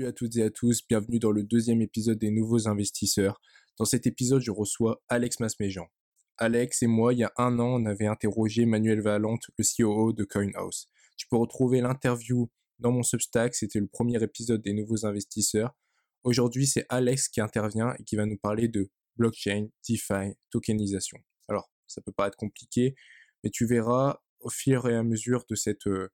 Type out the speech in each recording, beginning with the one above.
Salut à toutes et à tous, bienvenue dans le deuxième épisode des Nouveaux Investisseurs. Dans cet épisode, je reçois Alex Masméjean. Alex et moi, il y a un an, on avait interrogé Manuel Valente, le COO de CoinHouse. Tu peux retrouver l'interview dans mon Substack, c'était le premier épisode des Nouveaux Investisseurs. Aujourd'hui, c'est Alex qui intervient et qui va nous parler de blockchain, DeFi, tokenisation. Alors, ça peut paraître compliqué, mais tu verras au fur et à mesure de cette euh,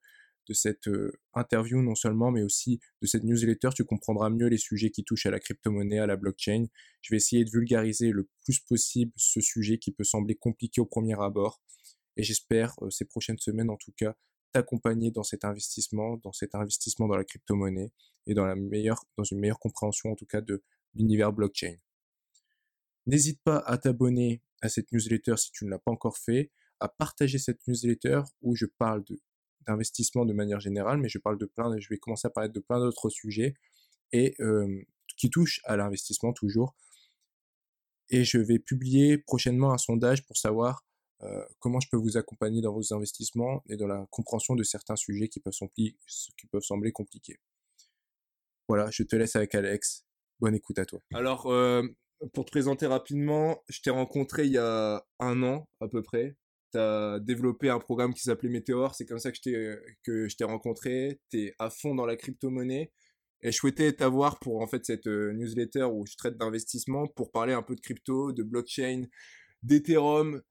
de cette interview non seulement, mais aussi de cette newsletter, tu comprendras mieux les sujets qui touchent à la crypto-monnaie, à la blockchain. Je vais essayer de vulgariser le plus possible ce sujet qui peut sembler compliqué au premier abord. Et j'espère, ces prochaines semaines en tout cas, t'accompagner dans cet investissement, dans cet investissement dans la crypto-monnaie et dans, la meilleure, dans une meilleure compréhension en tout cas de l'univers blockchain. N'hésite pas à t'abonner à cette newsletter si tu ne l'as pas encore fait, à partager cette newsletter où je parle de d'investissement de manière générale, mais je parle de plein, je vais commencer à parler de plein d'autres sujets et qui touchent à l'investissement toujours. Et je vais publier prochainement un sondage pour savoir comment je peux vous accompagner dans vos investissements et dans la compréhension de certains sujets qui peuvent, sembler, qui peuvent sembler compliqués. Voilà, je te laisse avec Alex. Bonne écoute à toi. Alors, pour te présenter rapidement, je t'ai rencontré il y a un an à peu près tu as développé un programme qui s'appelait Meteor, c'est comme ça que je t'ai que je t'ai rencontré, tu es à fond dans la crypto-monnaie et je souhaitais t'avoir pour en fait cette euh, newsletter où je traite d'investissement pour parler un peu de crypto, de blockchain, d'Ethereum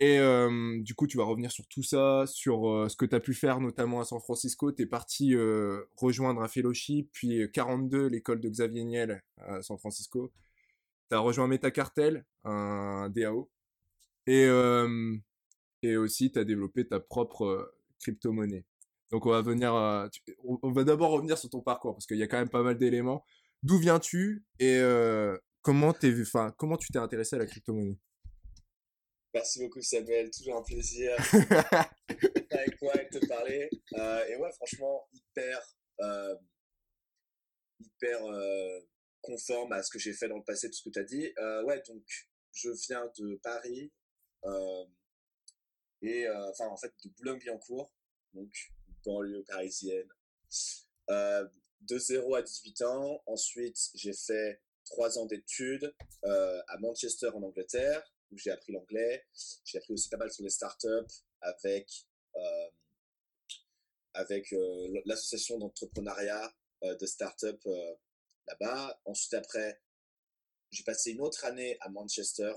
et euh, du coup, tu vas revenir sur tout ça, sur euh, ce que tu as pu faire notamment à San Francisco. Tu es parti rejoindre un fellowship, puis 42, l'école de Xavier Niel à San Francisco. Tu as rejoint MetaCartel, un DAO. Et, et aussi tu as développé ta propre crypto-monnaie. Donc on va venir, on va d'abord revenir sur ton parcours parce qu'il y a quand même pas mal d'éléments. D'où viens-tu et comment t'es, enfin comment tu t'es intéressé à la crypto-monnaie? Merci beaucoup Samuel, toujours un plaisir avec toi et de te parler. et ouais, franchement hyper, hyper conforme à ce que j'ai fait dans le passé, tout ce que tu as dit. ouais, donc je viens de Paris et euh, enfin en fait de Boulogne-Billancourt, donc banlieue parisienne. Euh, de 0 à 18 ans. Ensuite, j'ai fait 3 ans d'études euh, à Manchester en Angleterre, où j'ai appris l'anglais. J'ai appris aussi pas mal sur les startups avec, euh, avec euh, l'association d'entrepreneuriat euh, de startups là-bas. Ensuite, après, j'ai passé une autre année à Manchester,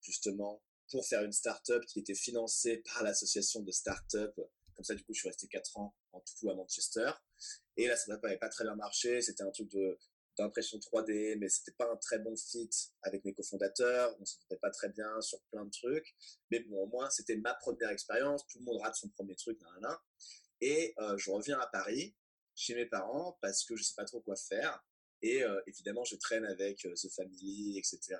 justement, pour faire une start-up qui était financée par l'association de start-up. Comme ça, du coup, je suis resté 4 ans en tout à Manchester. Et là, ça n'avait pas très bien marché. C'était un truc de, d'impression 3D, mais c'était pas un très bon fit avec mes cofondateurs. On s'entendait pas très bien sur plein de trucs. Mais bon, au moins, c'était ma première expérience. Tout le monde rate son premier truc, nan, Et euh, je reviens à Paris, chez mes parents, parce que je sais pas trop quoi faire. Et euh, évidemment, je traîne avec euh, The Family, etc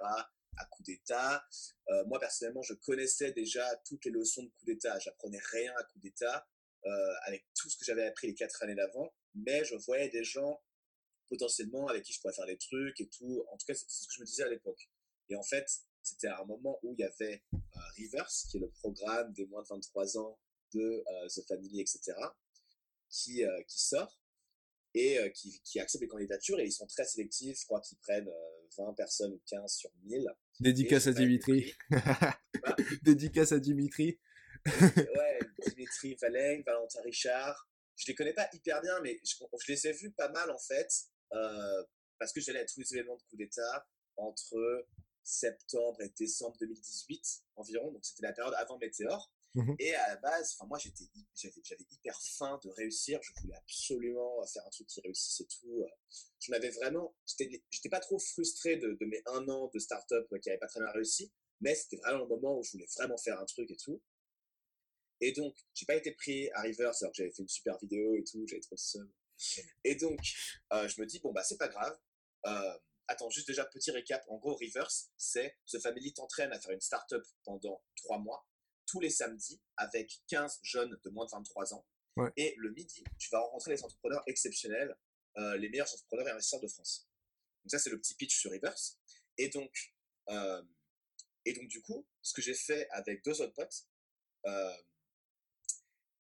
à coup d'État. Euh, moi, personnellement, je connaissais déjà toutes les leçons de coup d'État. J'apprenais rien à coup d'État euh, avec tout ce que j'avais appris les quatre années d'avant, mais je voyais des gens potentiellement avec qui je pourrais faire des trucs et tout. En tout cas, c'est ce que je me disais à l'époque. Et en fait, c'était un moment où il y avait euh, Rivers, qui est le programme des moins de 23 ans de euh, The Family, etc., qui, euh, qui sort et euh, qui, qui acceptent les candidatures et ils sont très sélectifs. Je crois qu'ils prennent 20 personnes ou 15 sur 1000. Dédicace à Dimitri. Dédicace à Dimitri. ouais, Dimitri Valeng, Valentin Richard. Je les connais pas hyper bien, mais je, les ai vus pas mal en fait, euh, parce que j'allais à tous les événements de coup d'État entre septembre et décembre 2018 environ, donc c'était la période avant Météor. Mmh et à la base, enfin moi j'étais j'avais hyper faim de réussir, je voulais absolument faire un truc qui réussisse et tout. Je m'avais vraiment, j'étais pas trop frustré de, mes un an de start-up qui avait pas très bien réussi, mais c'était vraiment le moment où je voulais vraiment faire un truc et tout. Et donc, j'ai pas été pris à Rivers alors que j'avais fait une super vidéo et tout, j'avais trop seul. Et donc, euh, je me dis, bon, bah, c'est pas grave. Euh, attends, juste déjà, petit récap. En gros, Rivers, c'est The Family t'entraîne à faire une start-up pendant trois mois tous les samedis avec 15 jeunes de moins de 23 ans. Et le midi, tu vas rencontrer les entrepreneurs exceptionnels, euh, les meilleurs entrepreneurs et investisseurs de France. Donc ça, c'est le petit pitch sur Reverse. Et donc, euh, et donc du coup, ce que j'ai fait avec deux autres potes, euh,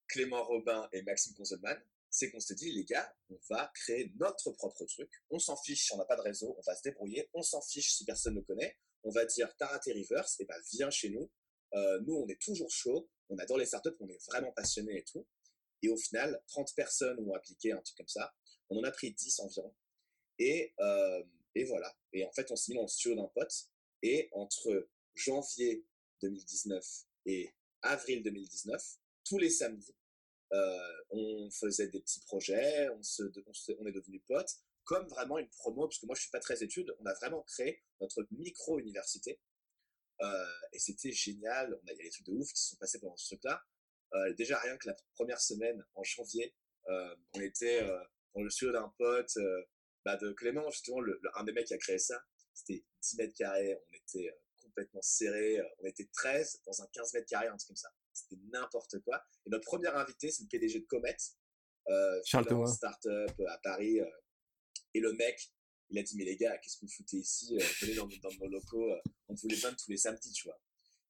Clément Robin et Maxime Konzelman, c'est qu'on s'est dit, les gars, on va créer notre propre truc. On s'en fiche si on n'a pas de réseau, on va se débrouiller. On s'en fiche si personne ne connaît. On va dire, t'as raté Reverse, et ben viens chez nous. Euh, nous, on est toujours chaud. On adore les startups, on est vraiment passionnés et tout. Et au final, 30 personnes ont appliqué un truc comme ça. On en a pris 10 environ. Et, euh, et voilà. Et en fait, on s'est mis dans le studio d'un pote. Et entre janvier 2019 et avril 2019, tous les samedis, euh, on faisait des petits projets, on, se, on, est devenus potes, comme vraiment une promo, parce que moi je suis pas très étude, on a vraiment créé notre micro-université. Et c'était génial, on a, il y a des trucs de ouf qui se sont passés pendant ce truc-là. Déjà rien que la première semaine, en janvier, on était dans le studio d'un pote, bah, de Clément, justement, le, un des mecs qui a créé ça. C'était 10 mètres carrés, on était complètement serrés, on était 13 dans un 15 mètres carrés, un truc comme ça c'était n'importe quoi. Et notre premier invité, c'est le PDG de Comet, euh, Charles Thomas, startup à Paris. Euh, et le mec, il a dit mais les gars, qu'est-ce que vous foutez ici Venez dans, nos locaux. on vous les donne tous les samedis, tu vois.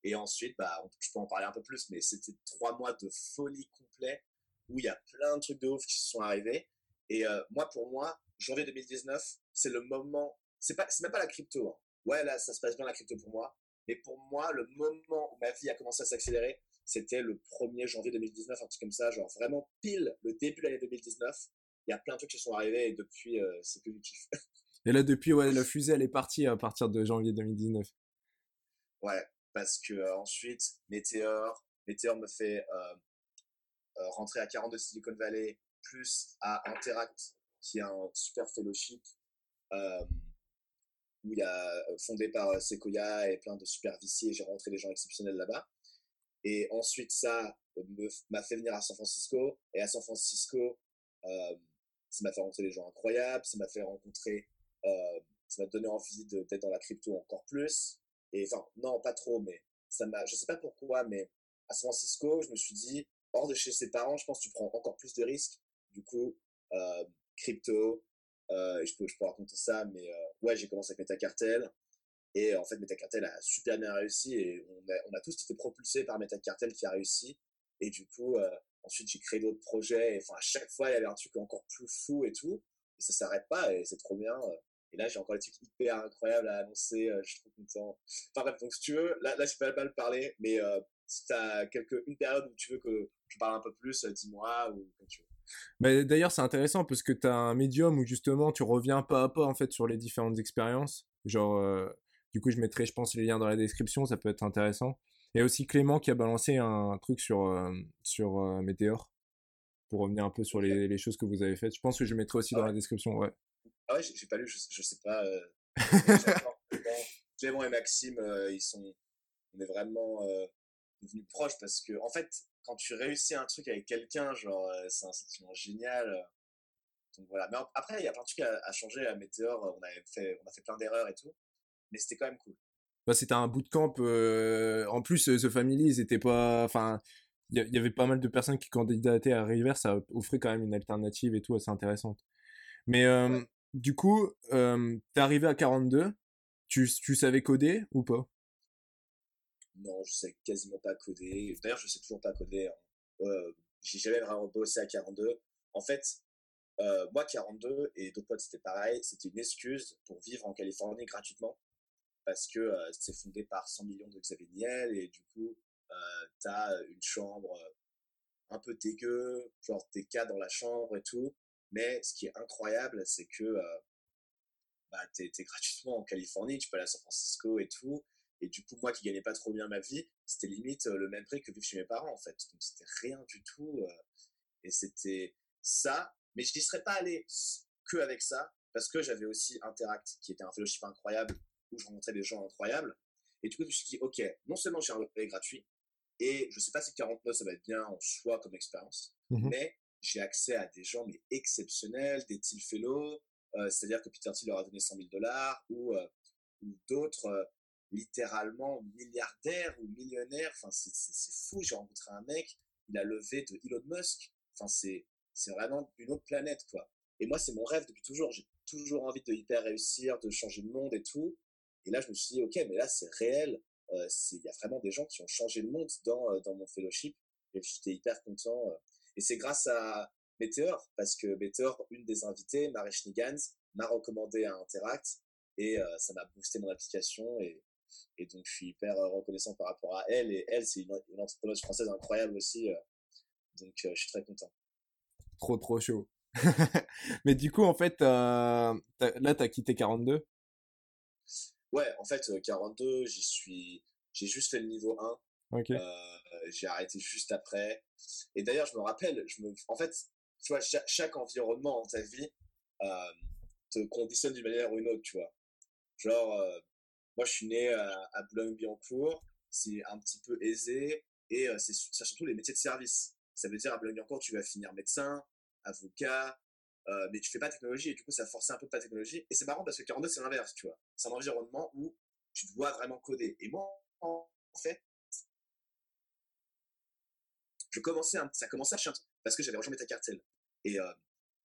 Et ensuite, bah, je peux en parler un peu plus, mais c'était trois mois de folie complet où il y a plein de trucs de ouf qui se sont arrivés. Et moi, pour moi, janvier 2019, c'est le moment. C'est pas, c'est même pas la crypto. Hein. Ouais, là, ça se passe bien la crypto pour moi. Mais pour moi, le moment où ma vie a commencé à s'accélérer, c'était le 1er janvier 2019, un truc comme ça, genre vraiment pile le début de l'année 2019. Il y a plein de trucs qui sont arrivés et depuis, euh, c'est que du kiff. Et là, depuis, ouais, la fusée, elle est partie à partir de janvier 2019. Ouais, parce que euh, ensuite, Meteor, Meteor me fait euh, rentrer à 42 Silicon Valley, plus à Interact, qui est un super fellowship, où il y a fondé par Sequoia et plein de super VC, j'ai rentré des gens exceptionnels là-bas. Et ensuite, ça m'a fait venir à San Francisco. Et à San Francisco, euh, ça m'a fait rencontrer des gens incroyables. Ça m'a fait rencontrer, euh, ça m'a donné envie d'être dans la crypto encore plus. Et enfin, non, pas trop, mais ça m'a, je sais pas pourquoi, mais à San Francisco, je me suis dit, hors de chez ses parents, je pense que tu prends encore plus de risques. Du coup, euh, crypto, euh, je peux, je peux raconter ça, mais euh, ouais, j'ai commencé avec MetaCartel. Et en fait, Metacartel a super bien réussi et on a, on a tous été propulsés par Metacartel qui a réussi. Et du coup, ensuite, j'ai créé d'autres projets. Et, enfin, à chaque fois, il y avait un truc encore plus fou et tout. Et ça s'arrête pas et c'est trop bien. Et là, j'ai encore des trucs hyper incroyables à annoncer. Euh, je suis trop content. Enfin bref, donc si tu veux, là, là je peux pas le parler, mais euh, si tu as quelque, une période où tu veux que je parle un peu plus, dis-moi ou comme tu veux. Mais d'ailleurs, c'est intéressant parce que tu as un médium où justement tu reviens pas à pas en fait sur les différentes expériences. Genre, du coup, je mettrai, je pense, les liens dans la description, ça peut être intéressant. Et aussi Clément qui a balancé un truc sur, euh, sur euh, Météor, pour revenir un peu sur les, les, choses que vous avez faites. Je pense que je mettrai aussi ah dans la description, ouais. Ah ouais, j'ai pas lu, je, je sais pas. Euh... Clément et Maxime, euh, ils sont, on est vraiment devenus proches parce que, en fait, quand tu réussis un truc avec quelqu'un, genre, c'est un sentiment génial. Donc voilà. Mais après, il y a plein de trucs à, à changer à Météor. On, avait fait, on a fait plein d'erreurs et tout mais c'était quand même cool. Bah, c'était un bootcamp. Euh... En plus, The Family, ils étaient pas. Enfin, il y, avait pas mal de personnes qui candidataient à River, ça offrait quand même une alternative et tout assez intéressante. Mais euh, du coup, euh, t'es arrivé à 42, tu, tu savais coder ou pas? Non, je sais quasiment pas coder. D'ailleurs, je sais toujours pas coder. Hein. Euh, j'ai jamais vraiment bossé à 42. En fait, euh, moi, 42 et d'autres potes, c'était pareil. C'était une excuse pour vivre en Californie gratuitement parce que c'est fondé par 100 millions de Xavier Niel et du coup, t'as une chambre un peu dégueu, genre t'es cas dans la chambre et tout. Mais ce qui est incroyable, c'est que euh, bah, t'es, es gratuitement en Californie, tu peux aller à San Francisco et tout. Et du coup, moi qui gagnais pas trop bien ma vie, c'était limite le même prix que vivre chez mes parents en fait. Donc c'était rien du tout. et c'était ça. Mais je n'y serais pas allé que avec ça, parce que j'avais aussi Interact, qui était un fellowship incroyable, où je rencontrais des gens incroyables. Et du coup, je me suis dit, OK, non seulement j'ai un replay gratuit, et je sais pas si 49 ça va être bien en soi comme expérience, mmh mais j'ai accès à des gens mais exceptionnels, des Thiel Fellows, euh, c'est-à-dire que Peter Thiel leur a donné 100 000 dollars, ou, euh, d'autres euh, littéralement milliardaires ou millionnaires. Enfin, c'est fou. J'ai rencontré un mec, il a levé de Elon Musk. Enfin, c'est vraiment une autre planète, quoi. Et moi, c'est mon rêve depuis toujours. J'ai toujours envie de hyper réussir, de changer le monde et tout. Et là, je me suis dit, OK, mais là, c'est réel. Il y a vraiment des gens qui ont changé le monde dans, dans mon fellowship. Et j'étais hyper content. Euh. Et c'est grâce à, Meteor, parce que Meteor, une des invitées, Marie Schnigans, m'a recommandé à Interact et euh, ça m'a boosté mon application et, et donc je suis hyper euh, reconnaissant par rapport à elle et elle c'est une, une entrepreneuse française incroyable aussi euh, donc je suis très content. Trop trop chaud. Mais du coup en fait là tu as quitté 42 Ouais, en fait 42, j'y suis j'ai juste fait le niveau 1. OK. j'ai arrêté juste après. Et d'ailleurs, je me rappelle, je me, en fait, tu vois, chaque, environnement dans ta vie euh, te conditionne d'une manière ou une autre, tu vois. Genre, euh, moi, je suis né à, Boulogne-Billancourt, c'est un petit peu aisé, et euh, c'est surtout les métiers de service. Ça veut dire à Boulogne-Billancourt, tu vas finir médecin, avocat, mais tu fais pas technologie, et du coup, ça force un peu pas technologie. Et c'est marrant parce que 42, c'est l'inverse, tu vois. C'est un environnement où tu dois vraiment coder. Et moi, en fait, je commençais ça commençait à chanter parce que j'avais rejoint Metacartel. Et, euh,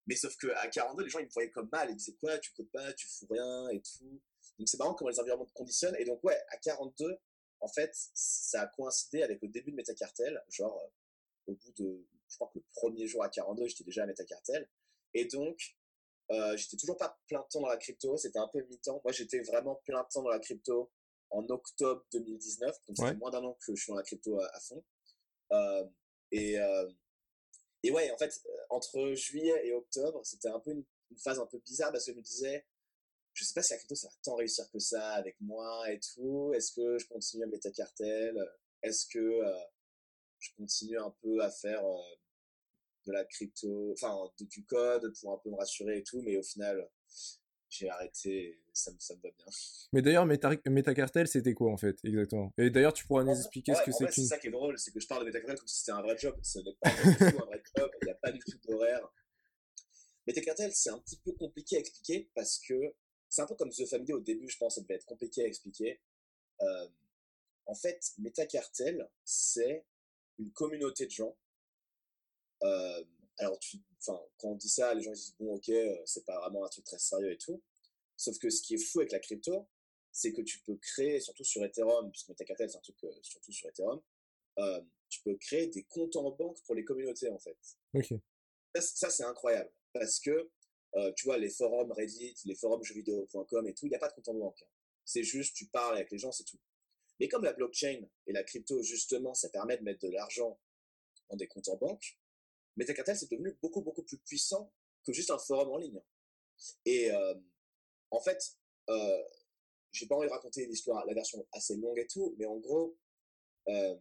mais sauf qu'à 42, les gens, ils me voyaient comme mal. Ils disaient quoi, tu codes pas, tu fous rien et tout. Donc c'est marrant comment les environnements te conditionnent. Et donc, ouais, à 42, en fait, ça a coïncidé avec le début de Metacartel. Genre, euh, au bout de, je crois que le premier jour à 42, j'étais déjà à Metacartel. Et donc, euh, j'étais toujours pas plein temps dans la crypto. C'était un peu mi-temps. Moi, j'étais vraiment plein temps dans la crypto en octobre 2019. Donc, c'est moins d'un an que je suis dans la crypto à, fond. Euh, et, euh, et ouais, en fait, euh, entre juillet et octobre, c'était un peu une, phase un peu bizarre parce que je me disais, je sais pas si la crypto ça va tant réussir que ça avec moi et tout. Est-ce que je continue à mettre à cartel Est-ce que euh, je continue un peu à faire de la crypto, enfin du code pour un peu me rassurer et tout, mais au final, j'ai arrêté, ça me, ça me va bien. Mais d'ailleurs, Metacartel, c'était quoi en fait, exactement? Et d'ailleurs, tu pourras nous expliquer ce que c'est. C'est ça qui est drôle, c'est que je parle de Metacartel comme si c'était un vrai job. Ce n'est pas du tout un vrai job, il n'y a pas du tout d'horaire. Metacartel, c'est un petit peu compliqué à expliquer parce que c'est un peu comme The Family au début, je pense, ça devait être compliqué à expliquer. Euh, en fait, Metacartel, c'est une communauté de gens. Euh, alors, tu, enfin, quand on dit ça, les gens disent bon, ok, euh, c'est pas vraiment un truc très sérieux et tout. Sauf que ce qui est fou avec la crypto, c'est que tu peux créer, surtout sur Ethereum, puisque Metacartel c'est un truc euh, surtout sur Ethereum, euh, tu peux créer des comptes en banque pour les communautés en fait. Ok. Ça, c'est incroyable parce que tu vois les forums Reddit, les forums jeuxvideo.com et tout, il n'y a pas de compte en banque. C'est juste tu parles avec les gens, c'est tout. Mais comme la blockchain et la crypto justement, ça permet de mettre de l'argent dans des comptes en banque, Metacartel, c'est devenu beaucoup, beaucoup plus puissant que juste un forum en ligne. Et euh, en fait, euh, j'ai pas envie de raconter l'histoire, la version assez longue et tout, mais en gros, euh,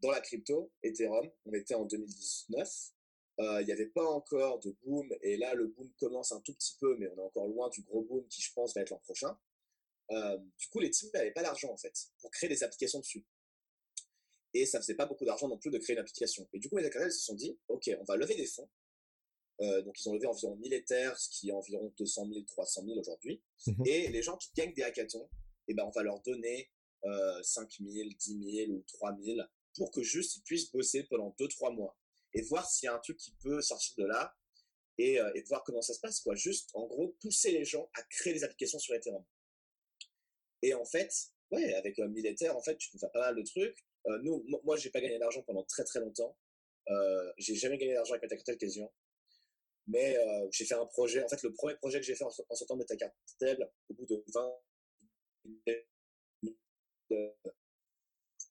dans la crypto, Ethereum, on était en 2019, euh, il n'y avait pas encore de boom, et là, le boom commence un tout petit peu, mais on est encore loin du gros boom qui, je pense, va être l'an prochain. du coup, les teams n'avaient pas l'argent, en fait, pour créer des applications dessus et ça faisait pas beaucoup d'argent non plus de créer une application. Et du coup, les hackers se sont dit, OK, on va lever des fonds. Euh, donc, ils ont levé environ 1000 Ethers, ce qui est environ 200 000, 300 000 aujourd'hui. Mhm. Et les gens qui gagnent des hackathons, eh ben, on va leur donner euh, 5 000, 10 000 ou 3 000 pour que juste ils puissent bosser pendant 2-3 mois et voir s'il y a un truc qui peut sortir de là et, euh, et, voir comment ça se passe. Quoi. Juste, en gros, pousser les gens à créer des applications sur Ethereum. Et en fait, ouais, avec 1000 euh, Ethers, en fait, tu peux faire pas mal de trucs. Euh, nous, moi, j'ai pas gagné d'argent pendant très très longtemps. Euh, j'ai jamais gagné d'argent avec Metacartel quasiment. Mais euh, j'ai fait un projet. En fait, le premier projet que j'ai fait en, sortant de Metacartel, au bout de 20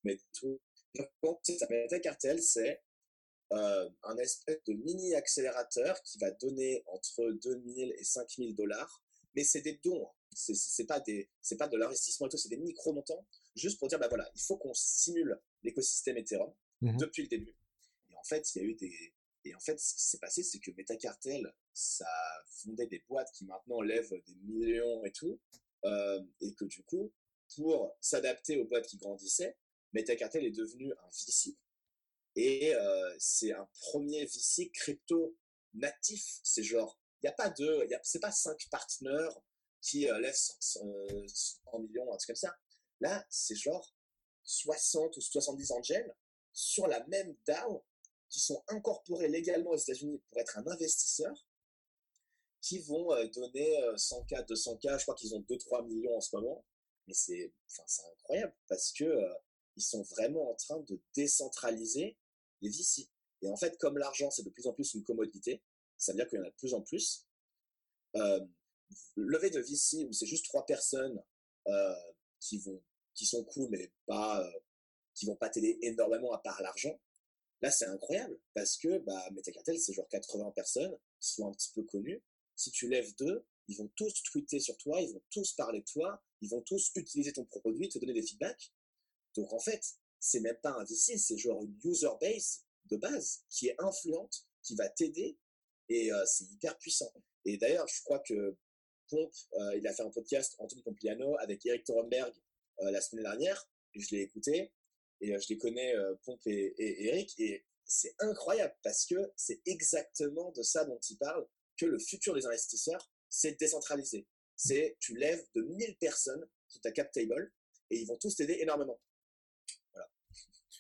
mais tout. Metacartel, c'est euh, un espèce de mini accélérateur qui va donner entre 2000 et 5000 dollars, mais c'est des dons. Hein. C'est pas des, c'est pas de l'investissement et tout, c'est des micro montants juste pour dire, bah voilà, il faut qu'on simule l'écosystème Ethereum mmh depuis le début. Et en fait, il y a eu des, et en fait, ce qui s'est passé, c'est que Metacartel, ça fondait des boîtes qui maintenant lèvent des millions et tout, euh, et que du coup, pour s'adapter aux boîtes qui grandissaient, Metacartel est devenu un VC. Et euh, c'est un premier VC crypto natif. C'est genre, il n'y a pas de, c'est pas cinq partenaires qui euh, lèvent 100, millions, un truc comme ça. Là, c'est genre 60 ou 70 angels sur la même DAO qui sont incorporés légalement aux États-Unis pour être un investisseur qui vont euh, donner 100K, euh, 200K, je crois qu'ils ont 2-3 millions en ce moment. Mais c'est enfin, incroyable parce que euh, ils sont vraiment en train de décentraliser les VC. Et en fait, comme l'argent, c'est de plus en plus une commodité, ça veut dire qu'il y en a de plus en plus. Euh, de VC où c'est juste trois personnes qui vont, qui sont cool, mais pas, euh, qui vont pas t'aider énormément à part l'argent. Là, c'est incroyable parce que bah, Metacartel, c'est genre 80 personnes qui sont un petit peu connues. Si tu lèves deux, ils vont tous tweeter sur toi, ils vont tous parler de toi, ils vont tous utiliser ton produit, te donner des feedbacks. Donc en fait, c'est même pas un VC, c'est genre une user base de base qui est influente, qui va t'aider et euh, c'est hyper puissant. Et d'ailleurs, je crois que Pomp, euh, il a fait un podcast, Anthony Pompliano, avec Eric Thorenberg la semaine dernière. Je l'ai écouté et je les connais, Pomp et, et Eric, et c'est incroyable parce que c'est exactement de ça dont il parle, que le futur des investisseurs, c'est décentralisé. C'est tu lèves de 1000 personnes sur ta cap table et ils vont tous t'aider énormément.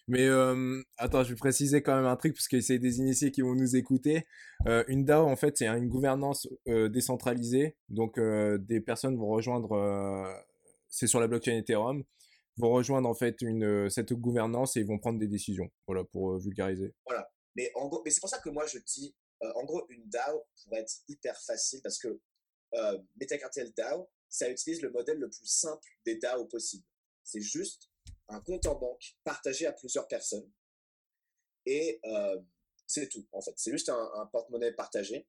Mais euh, attends, je vais préciser quand même un truc parce que c'est des initiés qui vont nous écouter. Euh, une DAO, en fait, c'est une gouvernance euh, décentralisée. Donc, des personnes vont rejoindre, c'est sur la blockchain Ethereum, vont rejoindre en fait une, cette gouvernance et ils vont prendre des décisions. Voilà, pour vulgariser. Voilà. Mais, c'est pour ça que moi je dis, en gros, une DAO pourrait être hyper facile parce que MetaCartel DAO, ça utilise le modèle le plus simple des DAO possible. C'est juste un compte en banque partagé à plusieurs personnes. Et euh, c'est tout, en fait. C'est juste un, porte-monnaie partagé.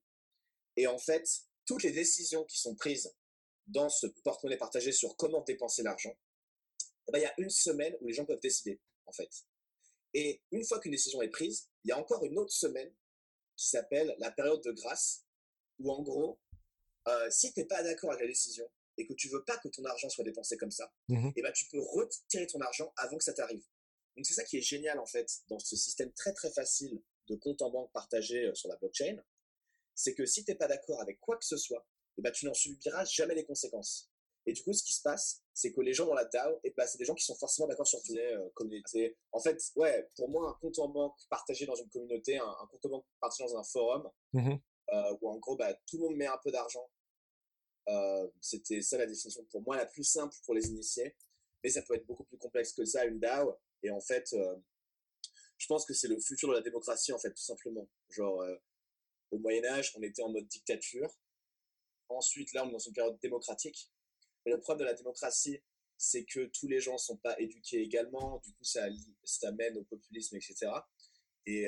Et en fait, toutes les décisions qui sont prises dans ce porte-monnaie partagé sur comment dépenser l'argent, eh ben, il y a une semaine où les gens peuvent décider, en fait. Et une fois qu'une décision est prise, il y a encore une autre semaine qui s'appelle la période de grâce, où en gros, euh, si tu n'es pas d'accord avec la décision, et que tu veux pas que ton argent soit dépensé comme ça, mmh et ben tu peux retirer ton argent avant que ça t'arrive. Donc c'est ça qui est génial en fait dans ce système très très facile de compte en banque partagé euh, sur la blockchain, c'est que si tu n'es pas d'accord avec quoi que ce soit, et ben tu n'en subiras jamais les conséquences. Et du coup, ce qui se passe, c'est que les gens dans la DAO, et ben, c'est des gens qui sont forcément d'accord sur tout. Euh, communauté. En fait, ouais, pour moi, un compte en banque partagé dans une communauté, un, compte en banque partagé dans un forum, mmh euh, où en gros, bah, tout le monde met un peu d'argent euh, c'était ça la définition pour moi la plus simple pour les initiés. Mais ça peut être beaucoup plus complexe que ça, une DAO. Et en fait, euh, je pense que c'est le futur de la démocratie, en fait, tout simplement. Genre, au Moyen-Âge, on était en mode dictature. Ensuite, là, on est dans une période démocratique. Le problème de la démocratie, c'est que tous les gens sont pas éduqués également. Du coup, ça, ça mène au populisme, etc. Et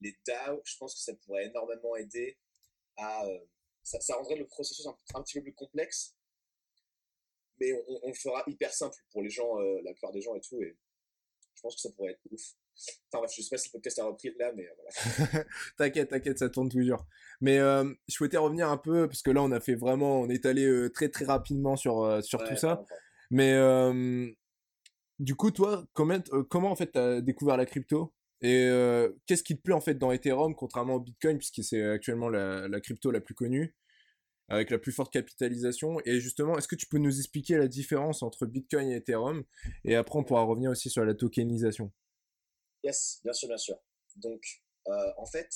les DAO, je pense que ça pourrait énormément aider à ça, rendrait le processus un, petit peu plus complexe, mais on, le fera hyper simple pour les gens, euh, la plupart des gens et tout, et je pense que ça pourrait être ouf. Enfin bref, je sais pas si le podcast a repris là, mais euh, voilà. t'inquiète, t'inquiète, ça tourne toujours. Mais euh, je souhaitais revenir un peu, parce que là on a fait vraiment, on est allé très très rapidement sur, sur tout ça. Mais du coup, toi, comment, comment en fait t'as découvert la crypto? Et qu'est-ce qui te plaît en fait dans Ethereum, contrairement au Bitcoin, puisque c'est actuellement la, la, crypto la plus connue, avec la plus forte capitalisation? Et justement, est-ce que tu peux nous expliquer la différence entre Bitcoin et Ethereum? Et après, on pourra revenir aussi sur la tokenisation. Yes, bien sûr, bien sûr. Donc, euh, en fait,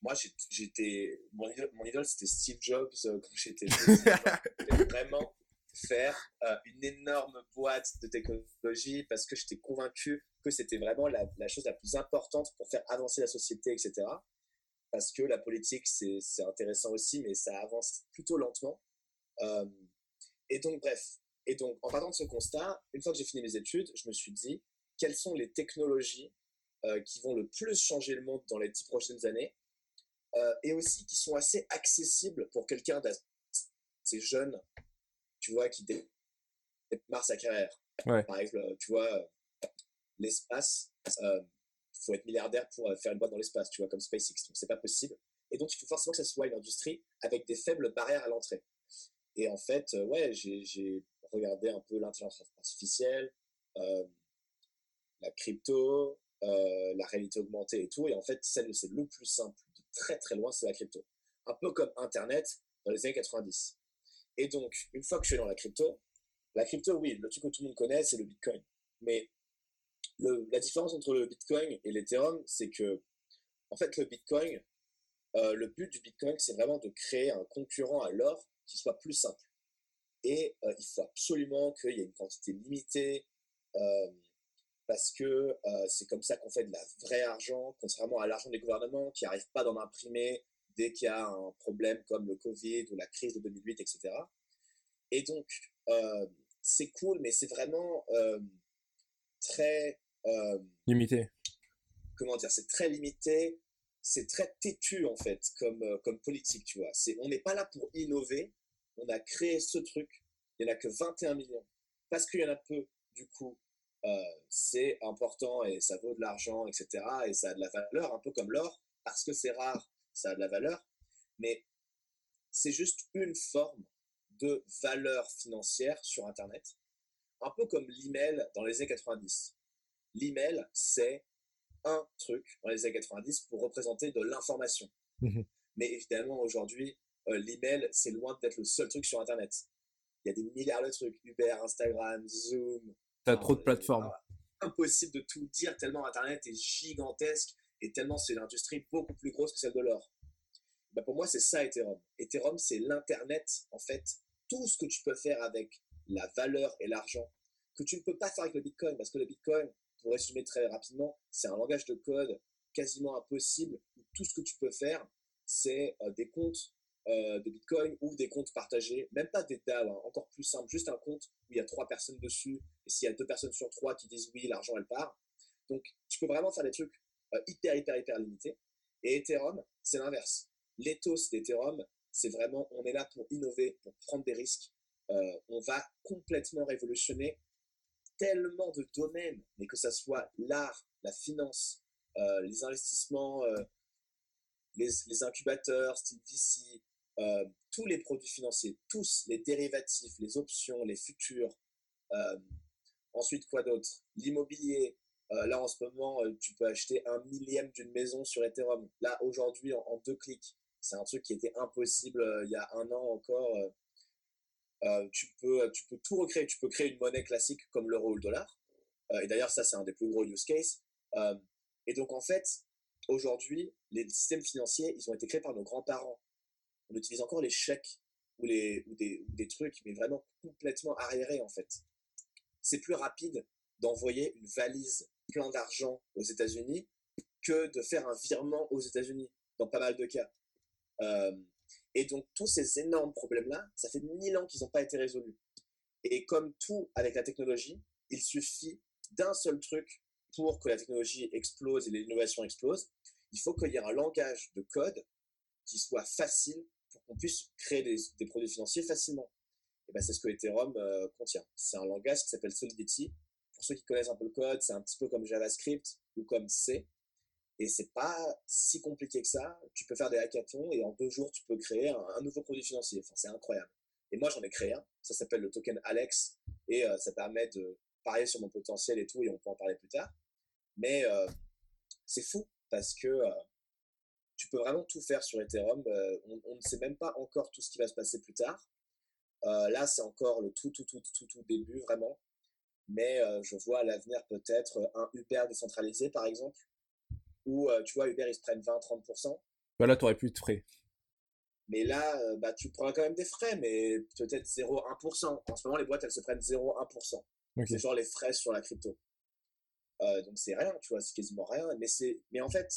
moi, j'étais, mon idole, c'était Steve Jobs quand j'étais vraiment faire euh, une énorme boîte de technologie parce que j'étais convaincu que c'était vraiment la, chose la plus importante pour faire avancer la société, etc. Parce que la politique, c'est intéressant aussi, mais ça avance plutôt lentement. Euh, et donc, bref. Et donc, en partant de ce constat, une fois que j'ai fini mes études, je me suis dit, quelles sont les technologies euh, qui vont le plus changer le monde dans les dix prochaines années et aussi qui sont assez accessibles pour quelqu'un d'assez jeune tu vois, qui démarre sa carrière. Par exemple, tu vois, l'espace, il euh, faut être milliardaire pour euh, faire une boîte dans l'espace, tu vois, comme SpaceX. Donc, c'est pas possible. Et donc, il faut forcément que ça soit une industrie avec des faibles barrières à l'entrée. Et en fait, euh, ouais, j'ai regardé un peu l'intelligence artificielle, la crypto, la réalité augmentée et tout. Et en fait, celle c'est le plus simple, très très loin, c'est la crypto. Un peu comme Internet dans les années 90. Et donc, une fois que je suis dans la crypto, la crypto, oui, le truc que tout le monde connaît, c'est le Bitcoin. Mais la différence entre le Bitcoin et l'Ethereum, c'est que, en fait, le Bitcoin, euh, le but du Bitcoin, c'est vraiment de créer un concurrent à l'or qui soit plus simple. Et euh, il faut absolument qu'il y ait une quantité limitée. Euh, parce que euh, c'est comme ça qu'on fait de la vraie argent, contrairement à l'argent des gouvernements qui n'arrivent pas d'en imprimer dès qu'il y a un problème comme le Covid ou la crise de 2008, etc. Et donc, euh, c'est cool, mais c'est vraiment euh, très... limité. Comment dire C'est très limité, c'est très têtu en fait comme, comme politique, tu vois. On n'est pas là pour innover, on a créé ce truc, il n'y en a que 21 millions. Parce qu'il y en a peu, du coup, c'est important et ça vaut de l'argent, etc. Et ça a de la valeur, un peu comme l'or, parce que c'est rare, ça a de la valeur. Mais c'est juste une forme de valeur financière sur Internet, un peu comme l'email dans les années 90. L'email, c'est un truc dans les années 90 pour représenter de l'information. Mmh Mais évidemment, aujourd'hui, euh, l'email, c'est loin d'être le seul truc sur Internet. Il y a des milliards de trucs, Uber, Instagram, Zoom, T'as trop de plateformes. Impossible de tout dire tellement Internet est gigantesque et tellement c'est une industrie beaucoup plus grosse que celle de l'or. Bah pour moi, c'est ça Ethereum. Ethereum, c'est l'Internet, en fait. Tout ce que tu peux faire avec la valeur et l'argent, que tu ne peux pas faire avec le Bitcoin, parce que le Bitcoin, pour résumer très rapidement, c'est un langage de code quasiment impossible, où tout ce que tu peux faire, c'est euh, des comptes euh, de Bitcoin ou des comptes partagés, même pas des DAO, hein, encore plus simple, juste un compte où il y a trois personnes dessus, et s'il y a deux personnes sur trois qui disent oui, l'argent elle part. Donc tu peux vraiment faire des trucs euh, hyper, hyper, hyper limités. Et Ethereum, c'est l'inverse. L'ethos d'Ethereum, c'est vraiment, on est là pour innover, pour prendre des risques. Euh, on va complètement révolutionner tellement de domaines, mais que ça soit l'art, la finance, les investissements, les, les, incubateurs, style VC, euh, tous les produits financiers, tous les dérivatifs, les options, les futurs. Euh, ensuite, quoi d'autre? L'immobilier. Euh, là, en ce moment, tu peux acheter un millième d'une maison sur Ethereum. Là, aujourd'hui, en, deux clics. C'est un truc qui était impossible il y a un an encore. tu, peux, tu peux tout recréer. Tu peux créer une monnaie classique comme l'euro ou le dollar. et d'ailleurs, ça, c'est un des plus gros use cases. et donc, en fait, aujourd'hui, les systèmes financiers, ils ont été créés par nos grands-parents on utilise encore les chèques ou, les, ou des, des trucs, mais vraiment complètement arriérés en fait. C'est plus rapide d'envoyer une valise plein d'argent aux États-Unis que de faire un virement aux États-Unis, dans pas mal de cas. Euh, et donc tous ces énormes problèmes-là, ça fait mille ans qu'ils n'ont pas été résolus. Et comme tout avec la technologie, il suffit d'un seul truc pour que la technologie explose et l'innovation explose. Il faut qu'il y ait un langage de code qui soit facile on puisse créer des, produits financiers facilement. Et ben, c'est ce que Ethereum euh, contient. C'est un langage qui s'appelle Solidity. Pour ceux qui connaissent un peu le code, c'est un petit peu comme JavaScript ou comme C. Et c'est pas si compliqué que ça. Tu peux faire des hackathons et en deux jours, tu peux créer un, nouveau produit financier. Enfin, c'est incroyable. Et moi, j'en ai créé un. Ça s'appelle le token Alex et euh, ça permet de parier sur mon potentiel et tout. Et on peut en parler plus tard. Mais euh, c'est fou parce que tu peux vraiment tout faire sur Ethereum. Euh, on, ne sait même pas encore tout ce qui va se passer plus tard. Euh, là, c'est encore le tout, tout, tout, tout, tout début, vraiment. Mais euh, je vois à l'avenir peut-être un Uber décentralisé, par exemple, où, tu vois, Uber, ils se prennent 20-30%. Bah là, tu aurais plus de frais. Mais là, bah, tu prends quand même des frais, mais peut-être 0,1%. En ce moment, les boîtes, elles se prennent 0,1%. C'est genre les frais sur la crypto. donc c'est rien, tu vois, c'est quasiment rien. Mais, mais en fait,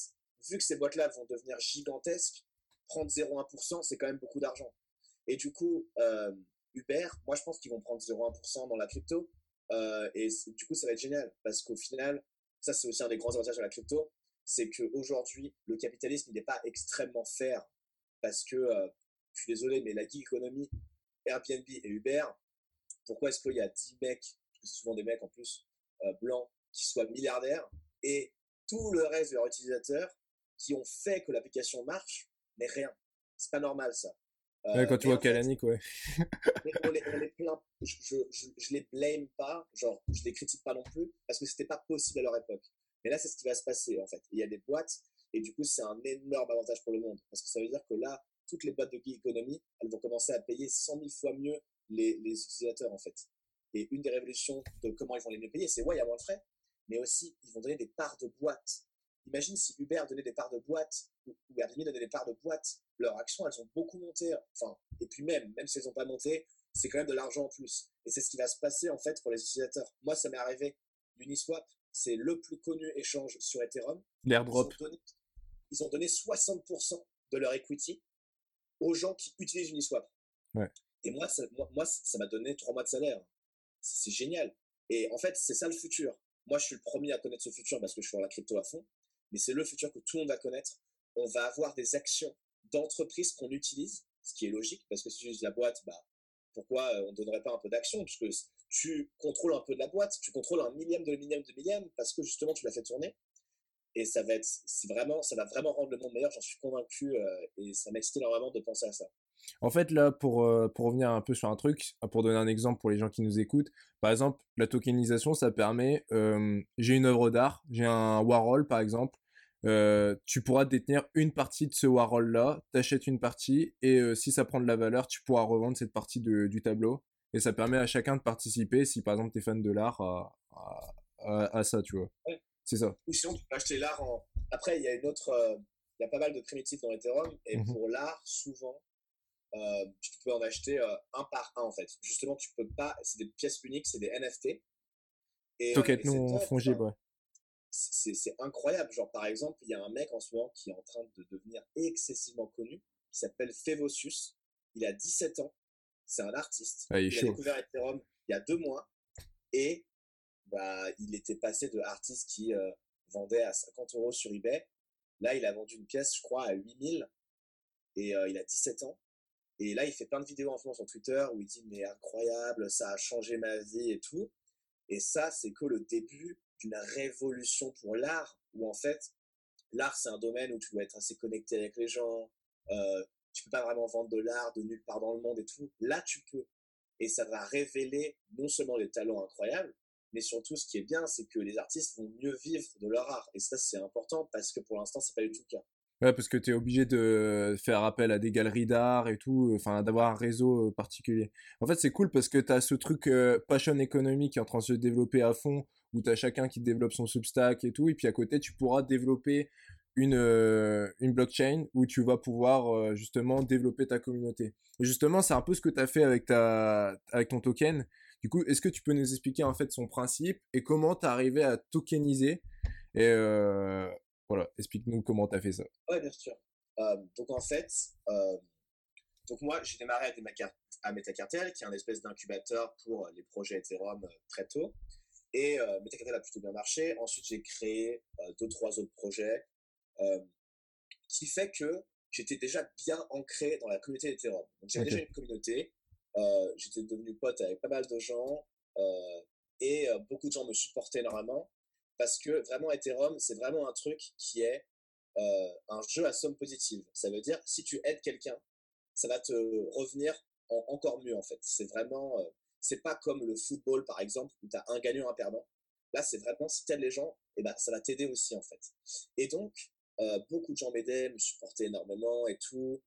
vu que ces boîtes-là vont devenir gigantesques, prendre 0,1%, c'est quand même beaucoup d'argent. Et du coup, euh, Uber, moi je pense qu'ils vont prendre 0,1% dans la crypto. Euh, et du coup, ça va être génial parce qu'au final, ça c'est aussi un des grands avantages de la crypto, c'est qu'aujourd'hui, le capitalisme n'est pas extrêmement fair parce que, euh, je suis désolé, mais la gig economy, Airbnb et Uber, pourquoi est-ce qu'il y a 10 mecs, souvent des mecs en plus, blancs, qui soient milliardaires et tout le reste de leurs utilisateurs qui ont fait que l'application marche, mais rien. C'est pas normal ça. Euh, quand tu vois Kalanick, ouais. on les, je, je, les blâme pas, genre, je les critique pas non plus, parce que c'était pas possible à leur époque. Mais là, c'est ce qui va se passer, en fait. Il y a des boîtes, et du coup, c'est un énorme avantage pour le monde, parce que ça veut dire que là, toutes les boîtes de gig economy, elles vont commencer à payer 100 000 fois mieux les, les utilisateurs, en fait. Et une des révolutions de comment ils vont les mieux payer, c'est ouais, il y a moins de frais, mais aussi, ils vont donner des parts de boîtes Imagine si Uber donnait des parts de boîte ou, Airbnb donnait des parts de boîte, leurs actions, elles ont beaucoup monté. Enfin, et puis même, même si elles n'ont pas monté, c'est quand même de l'argent en plus. Et c'est ce qui va se passer en fait pour les utilisateurs. Moi, ça m'est arrivé. Uniswap, c'est le plus connu échange sur Ethereum. L'airdrop. Ils, ont donné- ils ont donné 60% de leur equity aux gens qui utilisent Uniswap. Ouais. Et moi, ça moi, moi, ça m'a donné trois mois de salaire. C'est c'est génial. Et en fait, c'est ça le futur. Moi, je suis le premier à connaître ce futur parce que je suis dans la crypto à fond. Mais c'est le futur que tout le monde va connaître. On va avoir des actions d'entreprises qu'on utilise, ce qui est logique parce que si tu utilises la boîte, bah, pourquoi euh, on ne donnerait pas un peu d'action? Puisque tu contrôles un peu de la boîte, tu contrôles un millième de millième de millième parce que justement tu l'as fait tourner. Et ça va être, c'est vraiment, ça va vraiment rendre le monde meilleur, j'en suis convaincu euh, et ça m'excite énormément de penser à ça. En fait, là, pour, euh, pour revenir un peu sur un truc, pour donner un exemple pour les gens qui nous écoutent, par exemple, la tokenisation, ça permet, euh, j'ai une œuvre d'art, j'ai un Warhol par exemple, euh, tu pourras détenir une partie de ce Warhol-là, t'achètes une partie, et si ça prend de la valeur, tu pourras revendre cette partie de, du tableau. Et ça permet à chacun de participer, si par exemple t'es fan de l'art, à, à, ça, tu vois. Ouais. C'est ça. Ou sinon tu peux acheter l'art en. Après, il y a une autre, il y a pas mal de primitifs dans Ethereum et Mhm. pour l'art, souvent, euh, tu peux en acheter euh, un par un en fait. Justement, tu peux pas, c'est des pièces uniques, c'est des NFT. Et, euh, Token et c'est non top, fongible, ouais. c'est c'est incroyable. Genre, par exemple, il y a un mec en ce moment qui est en train de devenir excessivement connu, qui s'appelle Fevosius. Il a 17 ans. C'est un artiste. Ah, il il a découvert Ethereum il y a deux mois. Et bah, il était passé de artiste qui euh, vendait à 50 euros sur eBay. Là, il a vendu une pièce, je crois, à 8000. Et euh, il a 17 ans. Et là, il fait plein de vidéos en ce moment sur Twitter où il dit Mais incroyable, ça a changé ma vie et tout. Et ça, c'est que le début d'une révolution pour l'art, où en fait, l'art, c'est un domaine où tu dois être assez connecté avec les gens. Euh, tu peux pas vraiment vendre de l'art de nulle part dans le monde et tout. Là, tu peux. Et ça va révéler non seulement des talents incroyables, mais surtout, ce qui est bien, c'est que les artistes vont mieux vivre de leur art. Et ça, c'est important parce que pour l'instant, c'est pas du tout le cas. Ouais, parce que tu es obligé de faire appel à des galeries d'art et tout, enfin d'avoir un réseau euh, particulier. En fait, c'est cool parce que tu as ce truc euh, passion économique qui est en train de se développer à fond, où tu as chacun qui développe son Substack et tout, et puis à côté, tu pourras développer une, euh, une blockchain où tu vas pouvoir justement développer ta communauté. Et justement, c'est un peu ce que tu as fait avec, ta, avec ton token. Du coup, est-ce que tu peux nous expliquer en fait son principe et comment tu arrivé à tokeniser Et euh, voilà, explique-nous comment tu as fait ça. Ouais, bien sûr. Euh, donc en fait, euh, donc moi j'ai démarré à, à Metacartel, qui est un espèce d'incubateur pour euh, les projets Ethereum très tôt. Et euh, Metacartel a plutôt bien marché. Ensuite j'ai créé deux trois autres projets, euh, qui fait que j'étais déjà bien ancré dans la communauté Ethereum. Donc j'avais déjà une communauté. j'étais devenu pote avec pas mal de gens et beaucoup de gens me supportaient énormément parce que vraiment Ethereum c'est vraiment un truc qui est euh, un jeu à somme positive. Ça veut dire, si tu aides quelqu'un, ça va te revenir en encore mieux, en fait. C'est vraiment, euh, c'est pas comme le football, par exemple, où tu as un gagnant, un perdant. Là, c'est vraiment, si tu aides les gens, et ben, ça va t'aider aussi, en fait. Et donc, euh, beaucoup de gens m'aidaient, me supportaient énormément et tout.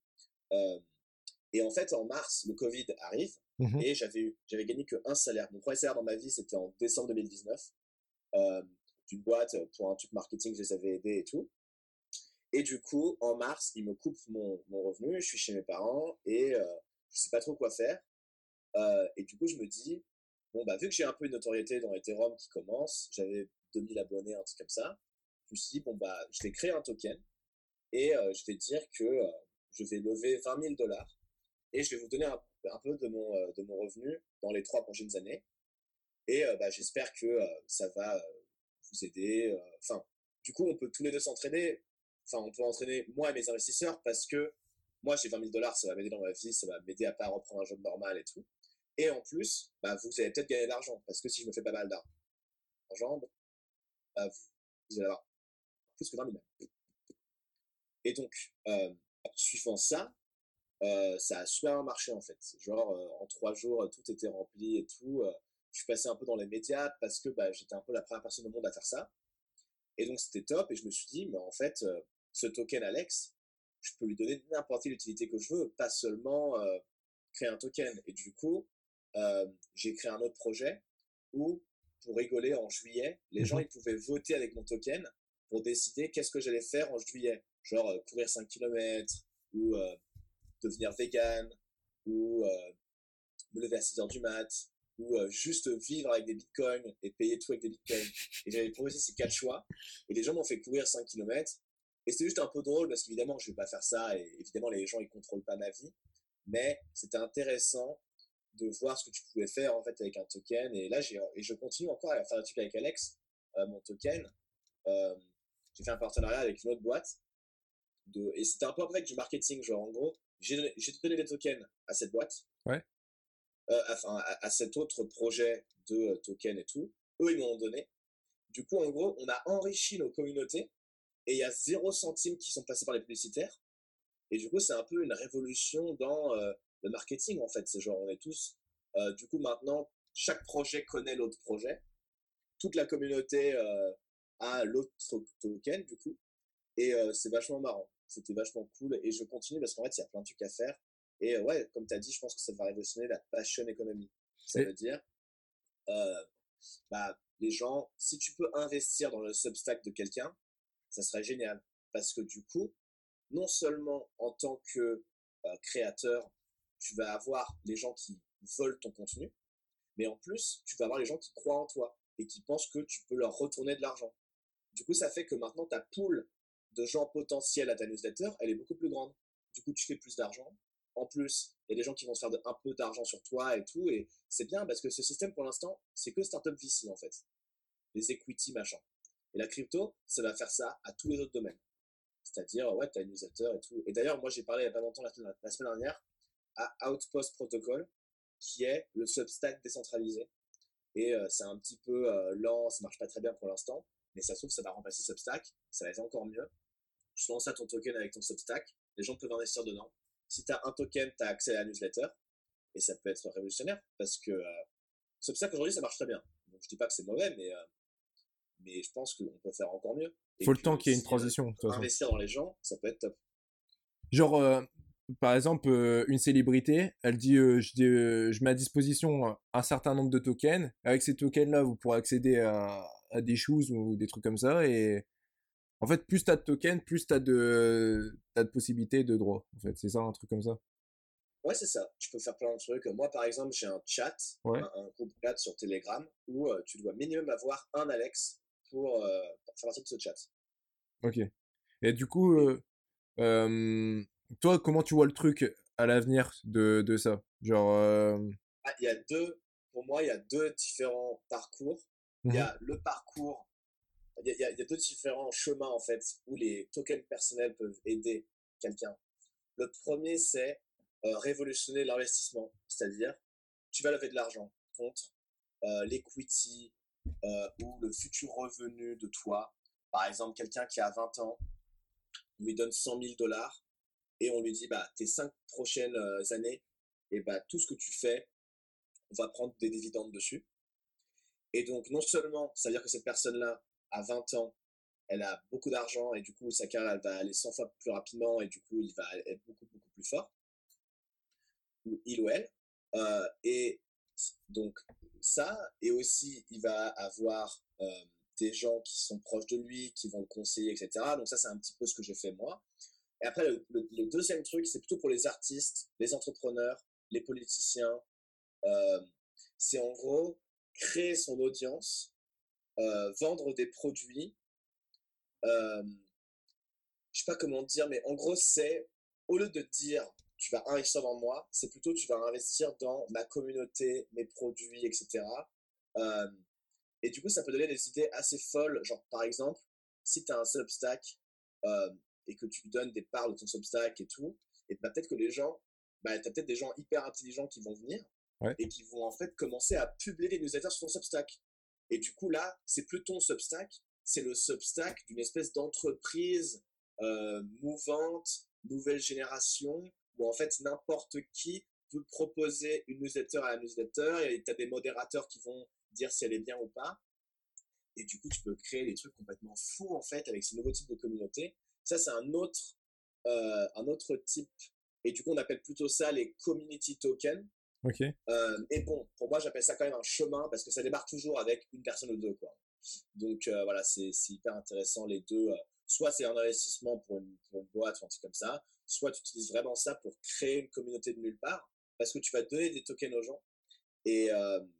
Et en fait, en mars, le Covid arrive Mhm. et j'avais eu- j'avais gagné que un salaire. Mon premier salaire dans ma vie, c'était en décembre 2019. Euh, d'une boîte euh, pour un truc marketing, je les avais aidés et tout. Et du coup, en mars, ils me coupent mon, mon revenu, je suis chez mes parents et euh, je sais pas trop quoi faire. Euh, et du coup, je me dis, bon, bah, vu que j'ai un peu une notoriété dans Ethereum qui commence, j'avais 2000 abonnés, un truc comme ça, je me suis dit, bon, bah, je vais créer un token et euh, je vais dire que je vais lever 20 000 dollars et je vais vous donner un, peu de mon, de mon revenu dans les trois prochaines années. Et bah, j'espère que ça va vous aider. euh, Enfin, du coup, on peut tous les deux s'entraîner. Enfin, on peut entraîner moi et mes investisseurs parce que moi, j'ai 20 000 dollars, ça va m'aider dans ma vie, ça va m'aider à pas reprendre un job normal et tout. Et en plus, bah, vous allez peut-être gagner de l'argent parce que si je me fais pas mal d'argent, bah, vous, vous allez avoir plus que 20 000. Et donc, euh, suivant ça, euh, ça a super marché en fait. Genre, en trois jours, tout était rempli et tout. Je suis passé un peu dans les médias parce que bah, j'étais un peu la première personne au monde à faire ça. Et donc, c'était top. Et je me suis dit, mais en fait, euh, ce token Alex, je peux lui donner n'importe quelle utilité que je veux, pas seulement euh, créer un token. Et du coup, euh, j'ai créé un autre projet où, pour rigoler, en juillet, les gens Mhm. ils pouvaient voter avec mon token pour décider qu'est-ce que j'allais faire en juillet. Genre courir 5 km ou devenir vegan ou me lever à 6 heures du mat ou euh, juste vivre avec des bitcoins et payer tout avec des bitcoins. Et j'avais proposé ces quatre choix. Et les gens m'ont fait courir 5 km. Et c'était juste un peu drôle parce qu'évidemment, je vais pas faire ça. Et évidemment, les gens, ils contrôlent pas ma vie. Mais c'était intéressant de voir ce que tu pouvais faire en fait avec un token. Et là, j'ai, et je continue encore à faire un truc avec Alex, euh, mon token. Euh, j'ai fait un partenariat avec une autre boîte. De, et c'était un peu avec du marketing. Genre, en gros, j'ai donné des tokens à cette boîte. Ouais. Euh, à, cet autre projet de euh, token et tout. Eux, ils m'ont donné. Du coup, en gros, on a enrichi nos communautés et il y a zéro centime qui sont passés par les publicitaires. Et du coup, c'est un peu une révolution dans euh, le marketing, en fait. C'est genre, on est tous, du coup, maintenant, chaque projet connaît l'autre projet. Toute la communauté a l'autre token, du coup. Et c'est vachement marrant. C'était vachement cool. Et je continue parce qu'en fait, il y a plein de trucs à faire. Et ouais, comme tu as dit, je pense que ça va révolutionner la passion économie. Ça veut dire, euh, bah, les gens, si tu peux investir dans le substack de quelqu'un, ça serait génial. Parce que du coup, non seulement en tant que euh, créateur, tu vas avoir les gens qui veulent ton contenu, mais en plus, tu vas avoir les gens qui croient en toi et qui pensent que tu peux leur retourner de l'argent. Du coup, ça fait que maintenant, ta pool de gens potentiels à ta newsletter, elle est beaucoup plus grande. Du coup, tu fais plus d'argent. En plus, il y a des gens qui vont se faire un peu d'argent sur toi et tout. Et c'est bien parce que ce système, pour l'instant, c'est que startup VC, en fait. Les equity, machin. Et la crypto, ça va faire ça à tous les autres domaines. C'est-à-dire, ouais, tu as une newsletter et tout. Et d'ailleurs, moi, j'ai parlé il n'y a pas longtemps, la semaine, dernière, à Outpost Protocol, qui est le Substack décentralisé. Et euh, c'est un petit peu euh, lent, ça marche pas très bien pour l'instant, mais ça se trouve, ça va remplacer Substack, ça va être encore mieux. Tu lances à ton token avec ton Substack, les gens peuvent investir dedans. Si tu as un token, tu as accès à la newsletter, et ça peut être révolutionnaire, parce que euh, Substack aujourd'hui, ça marche très bien. Donc, je dis pas que c'est mauvais, mais, euh, mais je pense qu'on peut faire encore mieux. Et Faut le temps qu'il y ait une euh, transition. investir dans les gens, ça peut être top. Genre, euh, par exemple, euh, une célébrité, elle dit je, mets à disposition un- un certain nombre de tokens. Avec ces tokens-là, vous pourrez accéder à, à des choses ou des trucs comme ça. Et en fait, plus t'as de tokens, plus t'as de, t'as de possibilités de droits. En fait, c'est ça, un truc comme ça. Ouais, c'est ça. Tu peux faire plein de trucs. Moi, par exemple, j'ai un chat, Ouais. un, un groupe chat sur Telegram où euh, tu dois minimum avoir un Alex pour, euh, pour faire partie de ce chat. Ok. Et du coup, euh, euh, toi, comment tu vois le truc à l'avenir de, de ça? Genre, Ah, il y a deux, pour moi, il y a deux différents parcours. Il y mhm, a le parcours, il y a, deux différents chemins en fait où les tokens personnels peuvent aider quelqu'un. Le premier, c'est euh, révolutionner l'investissement, c'est-à-dire tu vas lever de l'argent contre euh, l'equity euh, ou le futur revenu de toi. Par exemple, quelqu'un qui a 20 ans, on lui donne 100 000 dollars et on lui dit bah tes cinq prochaines euh, années, et bah tout ce que tu fais, on va prendre des dividendes dessus. Et donc, non seulement, ça veut dire que cette personne-là, à 20 ans, elle a beaucoup d'argent et du coup, sa carrière, elle va aller 100 fois plus rapidement et du coup, il va être beaucoup, beaucoup plus fort. Il ou elle. Euh, et donc, ça, et aussi, il va avoir euh, des gens qui sont proches de lui, qui vont le conseiller, etc. Donc, ça, c'est un petit peu ce que j'ai fait moi. Et après, le deuxième truc, c'est plutôt pour les artistes, les entrepreneurs, les politiciens. Euh, c'est en gros créer son audience, euh, vendre des produits. Euh, je sais pas comment dire, mais en gros, c'est au lieu de dire tu vas investir dans moi, c'est plutôt tu vas investir dans ma communauté, mes produits, etc. Euh, et du coup, ça peut donner des idées assez folles. Genre, par exemple, si tu as un Substack euh, et que tu donnes des parts de ton Substack et tout, et bah, peut-être que les gens, bah, tu as peut-être des gens hyper intelligents qui vont venir Ouais. et qui vont en fait commencer à publier des newsletters sur ton Substack. Et du coup, là, c'est plus ton Substack, c'est le Substack d'une espèce d'entreprise euh, mouvante, nouvelle génération, où en fait n'importe qui peut proposer une newsletter à la newsletter et tu as des modérateurs qui vont dire si elle est bien ou pas. Et du coup, tu peux créer des trucs complètement fous en fait avec ces nouveaux types de communautés. Ça, c'est un autre, euh, un autre type. Et du coup, on appelle plutôt ça les community tokens. Ok. Euh, et bon, pour moi, j'appelle ça quand même un chemin parce que ça démarre toujours avec une personne ou deux, quoi. Donc euh, voilà, c'est hyper intéressant les deux. euh, soit c'est un investissement pour une, pour une boîte ou un truc comme ça, soit tu utilises vraiment ça pour créer une communauté de nulle part parce que tu vas donner des tokens aux gens Et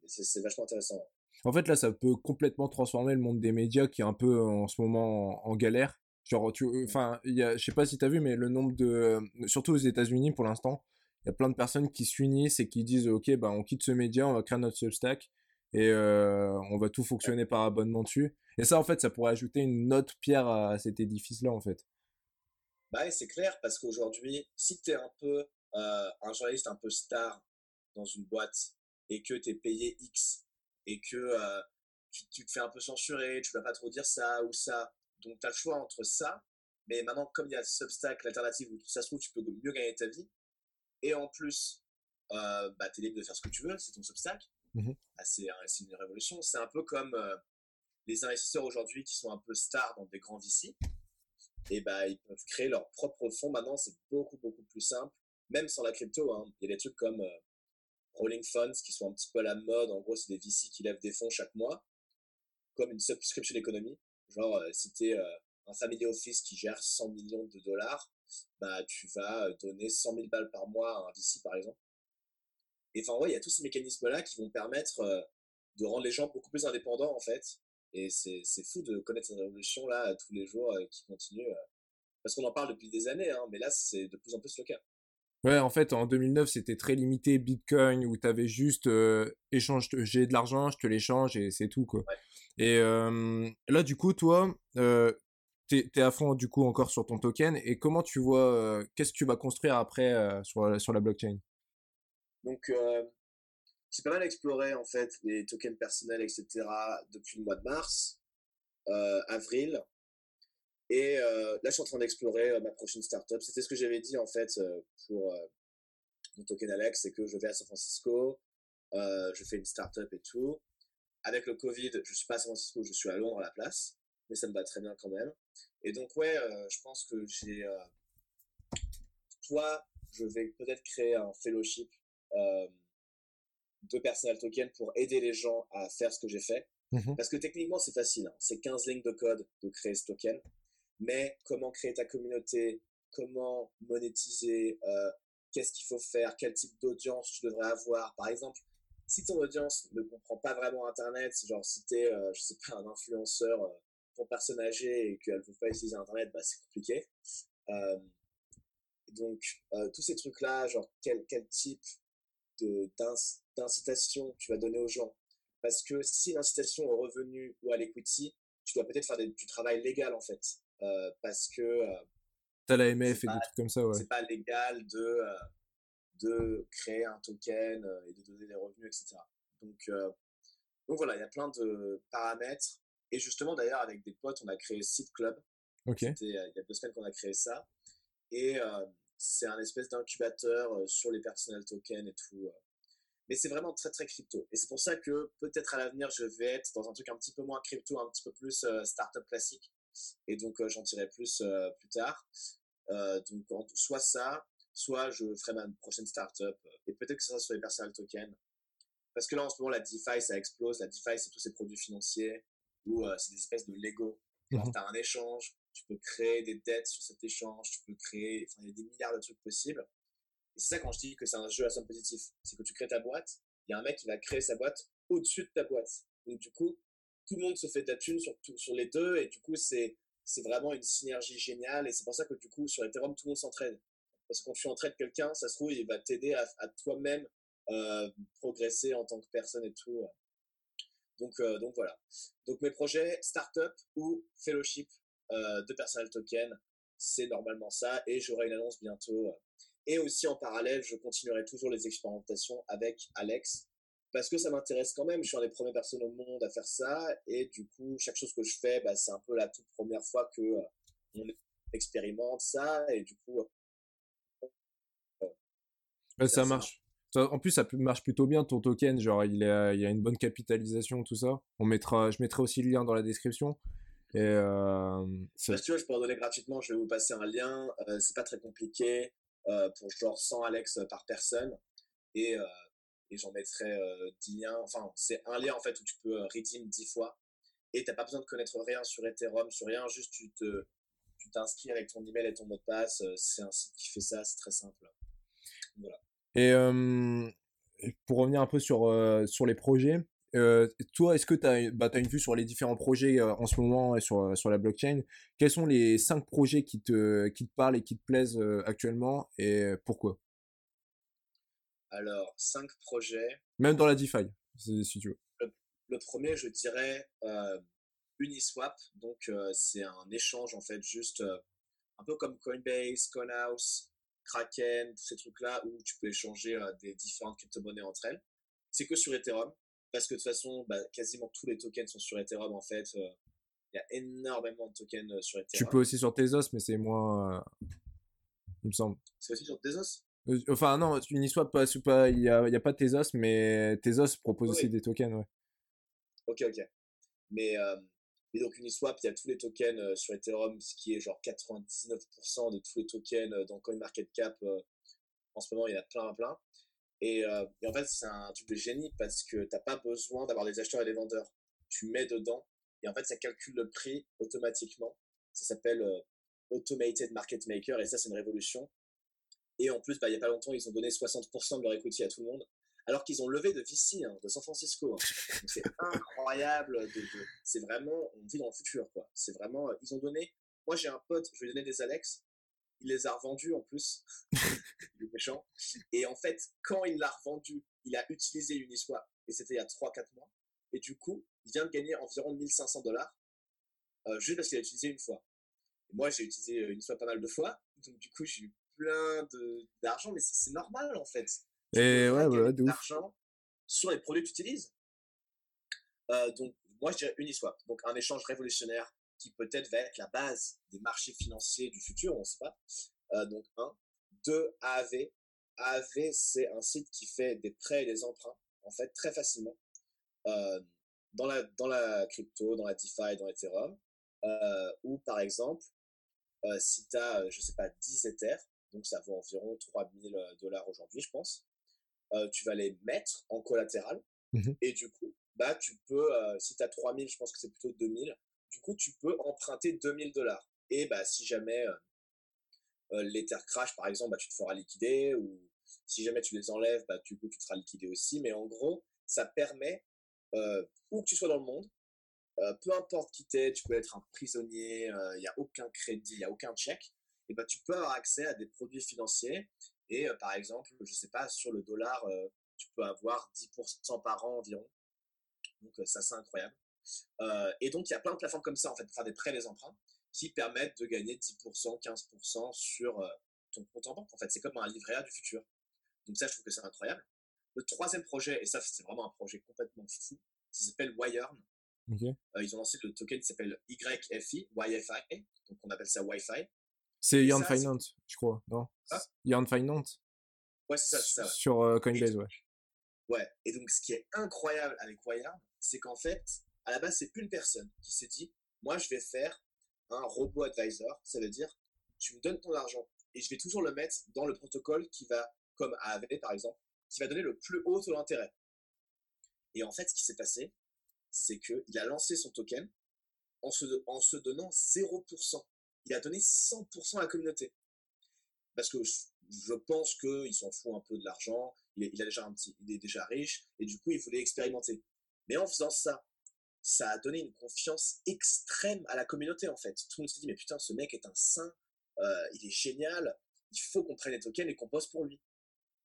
c'est vachement intéressant. En fait, là, ça peut complètement transformer le monde des médias qui est un peu en ce moment en, galère. Genre, tu, enfin, je sais pas si tu as vu, mais le nombre de, surtout aux États-Unis pour l'instant, il y a plein de personnes qui s'unissent et qui disent, ok, bah, on quitte ce média, on va créer notre Substack et on va tout fonctionner par abonnement dessus. Et ça, en fait, ça pourrait ajouter une autre pierre à cet édifice-là, en fait. Bah, c'est clair, parce qu'aujourd'hui, si tu es un peu un journaliste un peu star dans une boîte et que tu es payé X et que euh, tu, te fais un peu censurer, tu vas pas trop dire ça ou ça. Donc tu as le choix entre ça, mais maintenant comme il y a Substack, l'alternative où ça se trouve tu peux mieux gagner ta vie, et en plus euh, bah, tu es libre de faire ce que tu veux, c'est ton Substack. Mmh ah, c'est une révolution. C'est un peu comme euh, les investisseurs aujourd'hui qui sont un peu stars dans des grands VC. Et bah, ils peuvent créer leur propre fonds maintenant, c'est beaucoup beaucoup plus simple, même sans la crypto. Hein. Il y a des trucs comme rolling funds qui sont un petit peu à la mode. En gros, c'est des VC qui lèvent des fonds chaque mois, comme une subscription économie. Genre, euh, si tu es euh, un family office qui gère 100 millions de dollars, bah, tu vas euh, donner 100 000 balles par mois à un VC, par exemple. Et enfin, ouais, il y a tous ces mécanismes-là qui vont permettre de rendre les gens beaucoup plus indépendants, en fait. Et c'est fou de connaître cette révolution-là tous les jours qui continue. parce qu'on en parle depuis des années, hein, mais là, c'est de plus en plus le cas. Ouais, en fait, en 2009, c'était très limité Bitcoin où tu avais juste euh, échange, j'ai de l'argent, je te l'échange et c'est tout, quoi. Et là, du coup, toi, euh, tu es, à fond, du coup, encore sur ton token et comment tu vois, qu'est-ce que tu vas construire après sur, sur la blockchain? Donc, j'ai pas mal exploré, en fait, les tokens personnels, etc., depuis le mois de mars, avril. Et euh, là, je suis en train d'explorer euh, ma prochaine startup. C'était ce que j'avais dit en fait euh, pour mon token Alex, c'est que je vais à San Francisco, je fais une startup et tout. Avec le Covid, je suis pas à San Francisco, je suis à Londres à la place, mais ça me va très bien quand même. Et donc ouais, je pense que j'ai, toi, je vais peut-être créer un fellowship de personal token pour aider les gens à faire ce que j'ai fait. Mmh Parce que techniquement, c'est facile. Hein. C'est 15 lignes de code de créer ce token mais comment créer ta communauté, comment monétiser, euh, qu'est-ce qu'il faut faire, quel type d'audience tu devrais avoir? Par exemple, si ton audience ne comprend pas vraiment Internet, genre si tu es, euh, je sais pas, un influenceur euh, pour personne âgée et qu'elle ne veut pas utiliser Internet, bah, c'est compliqué. donc, tous ces trucs-là, genre quel, quel type d'incitation tu vas donner aux gens? Parce que si c'est une incitation au revenu ou à l'equity, tu dois peut-être faire du travail légal en fait. Euh, parce que. Euh, T'as la MF et des trucs comme ça, ouais. C'est pas légal de, euh, de créer un token et de donner des revenus, etc. Donc, donc voilà, il y a plein de paramètres. Et justement, d'ailleurs, avec des potes, on a créé Seed Club. Ok. Il y a deux semaines qu'on a créé ça. Et c'est un espèce d'incubateur sur les personnel tokens et tout. Mais c'est vraiment très très crypto. Et c'est pour ça que peut-être à l'avenir, je vais être dans un truc un petit peu moins crypto, un petit peu plus startup classique. Et donc, euh, j'en dirai plus euh, plus tard. Euh, donc, soit ça, soit je ferai ma prochaine startup. Et peut-être que ça sera sur les personal tokens. Parce que là, en ce moment, la DeFi, ça explose. La DeFi, c'est tous ces produits financiers où c'est des espèces de Lego. Tu as un échange, tu peux créer des dettes sur cet échange, tu peux créer, enfin, il y a des milliards de trucs possibles. Et c'est ça quand je dis que c'est un jeu à somme positif. C'est que tu crées ta boîte, il y a un mec qui va créer sa boîte au-dessus de ta boîte. Donc, du coup, tout le monde se fait de la thune sur, sur les deux et du coup c'est c'est vraiment une synergie géniale et c'est pour ça que du coup sur Ethereum tout le monde s'entraide parce que quand tu entraides quelqu'un ça se trouve il va t'aider à, toi-même euh, progresser en tant que personne et tout donc euh, donc voilà donc mes projets startup ou fellowship euh, de personal token c'est normalement ça et j'aurai une annonce bientôt et aussi en parallèle je continuerai toujours les expérimentations avec Alex parce que ça m'intéresse quand même. Je suis un des premières personnes au monde à faire ça. Et du coup, chaque chose que je fais, bah, c'est un peu la toute première fois que euh, on expérimente ça. Et du coup. Euh, ça marche. En plus, ça marche plutôt bien ton token. Genre, il, il y a une bonne capitalisation, tout ça. On mettra, je mettrai aussi le lien dans la description. Et euh, si tu veux, je peux en donner gratuitement. Je vais vous passer un lien. Euh, c'est pas très compliqué. pour genre 100 Alex par personne. Et et j'en mettrai 10 liens. Enfin, c'est un lien en fait où tu peux redeem 10 fois et t'as pas besoin de connaître rien sur Ethereum, sur rien, juste tu te tu t'inscris avec ton email et ton mot de passe. C'est un site qui fait ça, c'est très simple. Voilà. Et pour revenir un peu sur, sur les projets, toi, est-ce que tu as, bah, as, une vue sur les différents projets en ce moment sur, sur la blockchain? Quels sont les cinq projets qui te, qui te parlent et qui te plaisent actuellement et pourquoi? Alors, cinq projets. Même dans la DeFi, si tu veux. Le, premier, je dirais Uniswap. Donc, c'est un échange, en fait, juste un peu comme Coinbase, Coinhouse, Kraken, tous ces trucs-là où tu peux échanger des différentes crypto-monnaies entre elles. C'est que sur Ethereum parce que de toute façon, bah, quasiment tous les tokens sont sur Ethereum en fait. Euh, il y a énormément de tokens euh, sur Ethereum. Tu peux aussi sur Tezos, mais c'est moins. Euh, il me semble. C'est aussi sur Tezos? Enfin, non, Uniswap, pas, pas, il n'y a, y a, pas Tezos, mais Tezos propose aussi des tokens, ouais. Ok, ok. Mais, et donc Uniswap, il y a tous les tokens sur Ethereum, ce qui est genre 99% de tous les tokens dans CoinMarketCap. en ce moment, il y en a plein, plein. Euh, et, en fait, c'est un truc de génie parce que tu n'as pas besoin d'avoir des acheteurs et des vendeurs. Tu mets dedans et en fait, ça calcule le prix automatiquement. Ça s'appelle euh, Automated Market Maker et ça, c'est une révolution. Et en plus, bah, il n'y a pas longtemps, ils ont donné 60% de leur equity à tout le monde. Alors qu'ils ont levé de VC, hein, de San Francisco. Hein. C'est incroyable. C'est vraiment, on vit dans le futur. quoi. C'est vraiment, euh, ils ont donné. Moi, j'ai un pote, je vais donner des Alex il les a revendus en plus. il est méchant. Et en fait, quand il l'a revendu, il a utilisé Uniswap. Et c'était il y a 3-4 mois. Et du coup, il vient de gagner environ 1500 dollars. Euh, juste parce qu'il a utilisé une fois. Et moi, j'ai utilisé euh, Uniswap pas mal de fois. Donc, du coup, j'ai eu plein d'argent. Mais c'est normal, en fait. Et ouais, ouais, d'argent sur les produits que tu utilises. Euh, donc, moi, je dirais Uniswap. Donc, un échange révolutionnaire qui peut-être va être la base des marchés financiers du futur, on ne sait pas. Euh, donc, un. Deux, AAV. AAV, c'est un site qui fait des prêts et des emprunts, en fait, très facilement, euh, dans, la, dans la crypto, dans la DeFi, dans Ethereum, euh, ou par exemple, si tu as, je sais pas, 10 Ethers, donc ça vaut environ 3000 dollars aujourd'hui, je pense, tu vas les mettre en collatéral, mmh et du coup, bah, tu peux, si tu as 3000, je pense que c'est plutôt 2000, du coup, tu peux emprunter 2000 dollars. Et bah, si jamais euh, euh, l'Ether crash, par exemple, bah, tu te feras liquider. Ou si jamais tu les enlèves, bah, du coup, tu te feras liquider aussi. Mais en gros, ça permet, euh, où que tu sois dans le monde, peu importe qui t'es, tu peux être un prisonnier, il n'y a aucun crédit, il n'y a aucun chèque, et bah, tu peux avoir accès à des produits financiers. Et par exemple, je sais pas, sur le dollar, tu peux avoir 10% par an environ. Donc ça, c'est incroyable. Et donc, il y a plein de plateformes comme ça, en fait, pour faire des prêts des emprunts, qui permettent de gagner 10%, 15% sur ton compte en banque. En fait, c'est comme un livret A du futur. Donc ça, je trouve que c'est incroyable. Le troisième projet, et ça, c'est vraiment un projet complètement fou, ça s'appelle Wirearn. Euh, ils ont lancé le token qui s'appelle YFI, YFI, donc on appelle ça Wi-Fi. C'est Yarn Finance, je crois, non? Ah Yarn Finance? Ouais, c'est ça, Sur Coinbase, ouais. Ouais, et donc ce qui est incroyable avec Wirearn, c'est qu'en fait, à la base, c'est une personne qui s'est dit, moi, je vais faire un robot advisor. Ça veut dire, tu me donnes ton argent et je vais toujours le mettre dans le protocole qui va, comme AAV par exemple, qui va donner le plus haut taux d'intérêt. Et en fait, ce qui s'est passé, c'est qu'il a lancé son token en se, en se donnant 0%. Il a donné 100% à la communauté. Parce que je, pense qu'il s'en fout un peu de l'argent, il, il, est déjà riche, et du coup, il voulait expérimenter. Mais en faisant ça, ça a donné une confiance extrême à la communauté en fait. Tout le monde se dit mais putain ce mec est un saint, euh, il est génial, il faut qu'on prenne les tokens et qu'on pose pour lui.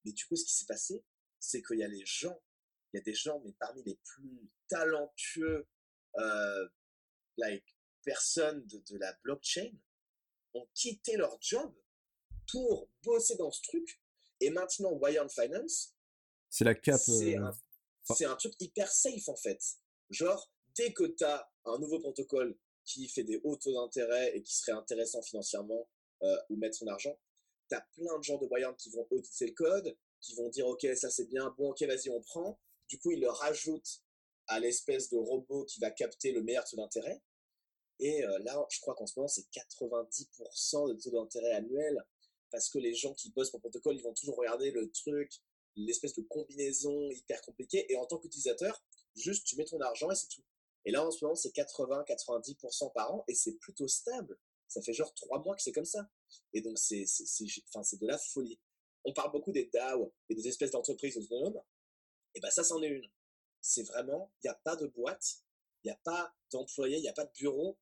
Mais du coup ce qui s'est passé, c'est qu'il y a les gens, il y a des gens mais parmi les plus talentueux euh, like, personnes de la blockchain ont quitté leur job pour bosser dans ce truc. Et maintenant, Wire Finance, c'est la. C'est euh, un, un, truc hyper safe en fait. Genre, dès que tu as un nouveau protocole qui fait des hauts taux d'intérêt et qui serait intéressant financièrement euh, ou mettre son argent, tu as plein de gens de voyants qui vont auditer le code, qui vont dire ok ça c'est bien, bon ok vas-y on prend. Du coup ils le rajoutent à l'espèce de robot qui va capter le meilleur taux d'intérêt. Et euh, là je crois qu'en ce moment c'est 90% de taux d'intérêt annuel parce que les gens qui bossent pour le protocole ils vont toujours regarder le truc, l'espèce de combinaison hyper compliquée et en tant qu'utilisateur juste tu mets ton argent et c'est tout. Et là, en ce moment, c'est 80-90% par an et c'est plutôt stable. Ça fait genre trois mois que c'est comme ça. Et donc, c'est, enfin, de la folie. On parle beaucoup des DAO et des espèces d'entreprises autonomes. Et ben ça, c'en est une. C'est vraiment, il n'y a pas de boîte, il n'y a pas d'employés, il n'y a pas de bureau.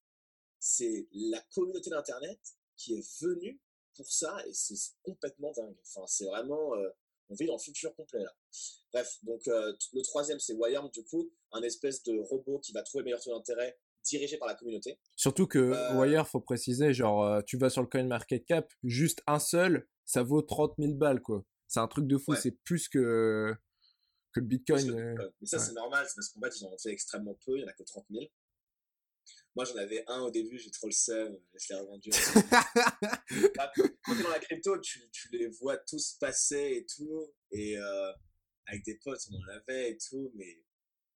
C'est la communauté d'Internet qui est venue pour ça et c'est complètement dingue. Enfin, c'est vraiment, euh, on vit dans le futur complet là. Bref, donc euh, le troisième, c'est Wayarm, du coup, un espèce de robot qui va trouver le meilleur taux d'intérêt dirigé par la communauté. Surtout que euh... Wire, faut préciser, genre, euh, tu vas sur le CoinMarketCap, juste un seul, ça vaut 30 000 balles, quoi. C'est un truc de fou, c'est plus que, que le Bitcoin. Mais ça, c'est normal, c'est parce qu'en fait, ils en ont fait extrêmement peu, il n'y en a que 30 000. Moi, j'en avais un au début, j'ai trop le seum, je l'ai revendu. Bah, quand tu es dans la crypto, tu, tu, les vois tous passer et tout, et euh, avec des potes, on en avait et tout, mais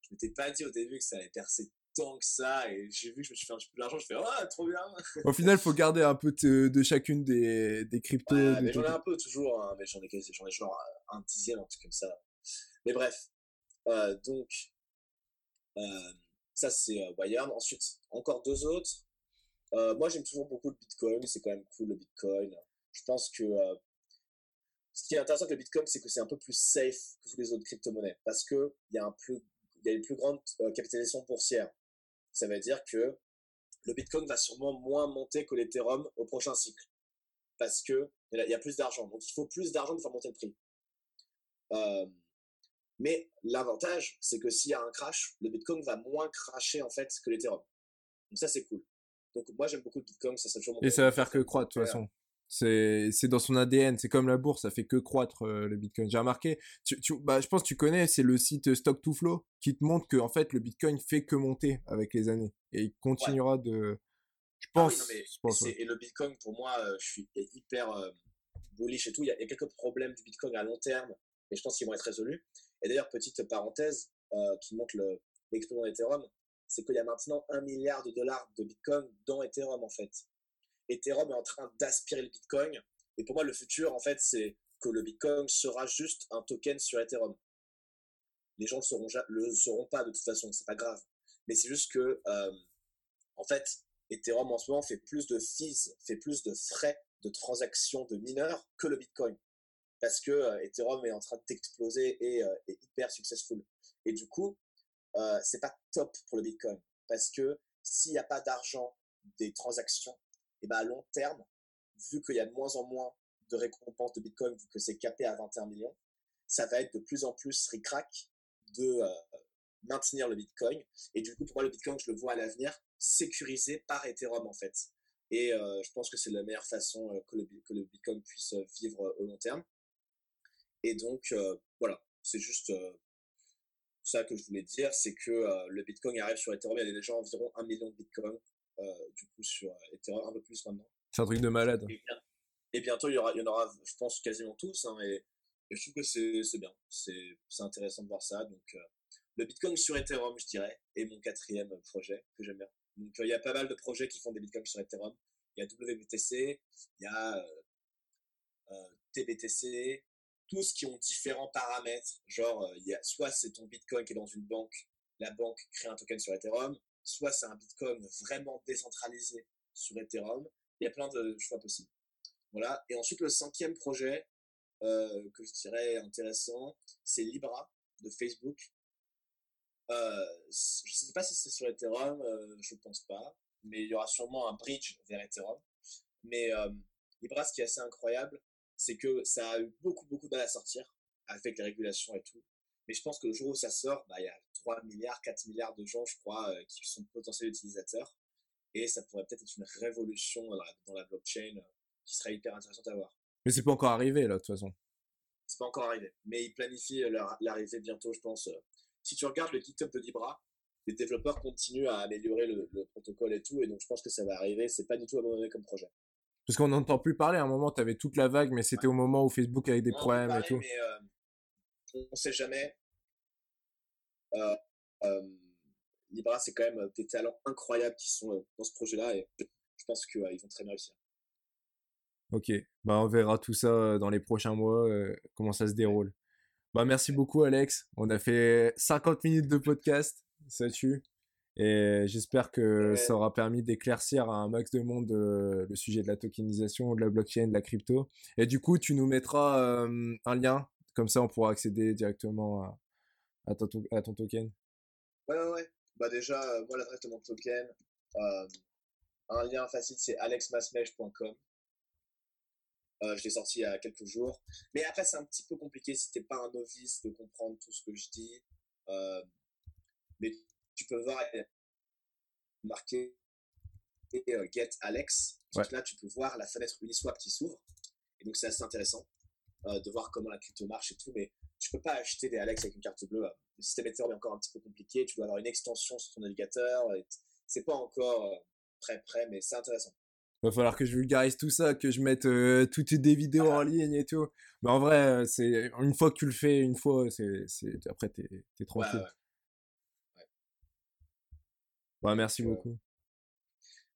je m'étais pas dit au début que ça allait percer tant que ça et j'ai vu que je me suis fait un petit peu d'argent je fais oh trop bien au final faut garder un peu de, de chacune des, des cryptos ouais, mais j'en ai un peu toujours hein, mais j'en ai j'en ai genre un dixième un truc comme ça mais bref euh, donc euh, ça c'est euh, Wired ensuite encore deux autres euh, moi j'aime toujours beaucoup le Bitcoin c'est quand même cool le Bitcoin je pense que euh, ce qui est intéressant avec le Bitcoin c'est que c'est un peu plus safe que toutes les autres crypto-monnaies parce que il y a une plus grande capitalisation boursière ça veut dire que le Bitcoin va sûrement moins monter que l'Ethereum au prochain cycle. Parce que il y a plus d'argent. Donc il faut plus d'argent pour faire monter le prix. Mais l'avantage, c'est que s'il y a un crash, le Bitcoin va moins crasher en fait que l'Ethereum. Donc ça, c'est cool. Donc moi, j'aime beaucoup le Bitcoin. Ça, ça Et ça va faire que croître de toute façon. C'est, c'est dans son ADN, c'est comme la bourse, ça fait que croître euh, le Bitcoin. J'ai remarqué, tu, tu, bah, je pense que tu connais, c'est le site Stock to Flow qui te montre que en fait le Bitcoin fait que monter avec les années et il continuera ouais. de. Je pense. Ah oui, non, mais je pense ouais. Et le Bitcoin, pour moi, euh, je suis hyper euh, bullish et tout. Il y, a, il y, a, quelques problèmes du Bitcoin à long terme, mais je pense qu'ils vont être résolus. Et d'ailleurs, petite parenthèse euh, qui montre l'explosion d'Ethereum, c'est qu'il y a maintenant un milliard de dollars de Bitcoin dans Ethereum en fait. Ethereum est en train d'aspirer le Bitcoin. Et pour moi, le futur, en fait, c'est que le Bitcoin sera juste un token sur Ethereum. Les gens ne le, le sauront pas de toute façon, c'est pas grave. Mais c'est juste que, euh, en fait, Ethereum en ce moment fait plus de fees, fait plus de frais de transaction de mineurs que le Bitcoin. Parce que euh, Ethereum est en train d'exploser et euh, est hyper successful. Et du coup, euh, c'est pas top pour le Bitcoin. Parce que s'il n'y a pas d'argent des transactions, et ben à long terme, vu qu'il y a de moins en moins de récompenses de Bitcoin, vu que c'est capé à 21 millions, ça va être de plus en plus ric-rac de euh, maintenir le Bitcoin. Et du coup, pour moi, le Bitcoin, je le vois à l'avenir sécurisé par Ethereum, en fait. Et euh, je pense que c'est la meilleure façon euh, que, le, Bitcoin puisse vivre au long terme. Et donc, voilà, c'est juste ça que je voulais dire, c'est que le Bitcoin arrive sur Ethereum, il y a déjà environ un million de Bitcoin euh, du coup sur Ethereum un peu plus maintenant. C'est un truc de malade. Et, bien, et, bientôt il y aura, il y en aura, je pense quasiment tous. Hein, et, et, je trouve que c'est bien, c'est intéressant de voir ça. Donc euh, le Bitcoin sur Ethereum, je dirais, est mon quatrième projet que j'aime bien. Donc il y a pas mal de projets qui font des Bitcoins sur Ethereum. Il y a WBTC, il y a euh, TBTC, tous qui ont différents paramètres. Genre, a, soit c'est ton Bitcoin qui est dans une banque, la banque crée un token sur Ethereum, soit c'est un Bitcoin vraiment décentralisé sur Ethereum. Il y a plein de choix possibles. Voilà. Et ensuite, le cinquième projet euh, que je dirais intéressant, c'est Libra de Facebook. Euh, je ne sais pas si c'est sur Ethereum, euh, je ne pense pas, mais il y aura sûrement un bridge vers Ethereum. Mais euh, Libra, ce qui est assez incroyable, c'est que ça a eu beaucoup, beaucoup de mal à sortir avec les régulations et tout. Mais je pense que le jour où ça sort, bah, il y a 3 milliards, 4 milliards de gens, je crois, euh, qui sont potentiels utilisateurs. Et ça pourrait peut-être être une révolution dans la, dans la blockchain euh, qui serait hyper intéressante à voir. Mais c'est pas encore arrivé, là, de toute façon. C'est pas encore arrivé. Mais ils planifient l'arrivée bientôt, je pense. Si tu regardes le GitHub de Libra, les développeurs continuent à améliorer le, le, protocole et tout, et donc je pense que ça va arriver. C'est pas du tout abandonné comme projet. Parce qu'on n'entend plus parler. À un moment, tu avais toute la vague, mais c'était ouais. au moment où Facebook avait des on problèmes parler, et tout. Mais euh, on ne sait jamais. Euh, euh, Libra, c'est quand même des talents incroyables qui sont euh, dans ce projet-là, et je pense qu'ils vont très bien réussir. Ok, bah on verra tout ça dans les prochains mois, comment ça se déroule. Bah merci beaucoup Alex, on a fait 50 minutes de podcast, ça tue. Et j'espère que ouais. ça aura permis d'éclaircir à un max de monde euh, le sujet de la tokenisation, de la blockchain, de la crypto. Et du coup, tu nous mettras euh, un lien, comme ça on pourra accéder directement à, à ton, à ton token Ouais, ouais, ouais. Bah déjà, euh, moi, l'adresse de mon token, un lien facile, c'est alexmasmej.com. Euh, je l'ai sorti il y a quelques jours. Mais après, c'est un petit peu compliqué si t'es pas un novice de comprendre tout ce que je dis. Mais tu peux voir marqué euh, Get Alex. Donc là, tu peux voir la fenêtre Uniswap qui s'ouvre. Et donc, c'est assez intéressant euh, de voir comment la crypto marche et tout. Mais tu peux pas acheter des Alex avec une carte bleue. Le système Ethereum est encore un petit peu compliqué. Tu dois avoir une extension sur ton navigateur. C'est pas encore euh, très prêt, mais c'est intéressant. Va falloir que je vulgarise tout ça, que je mette euh, toutes des vidéos en ligne et tout. Mais en vrai, euh, c'est une fois que tu le fais, une fois, c'est, après t'es, t'es tranquille. Ouais, ouais. merci beaucoup.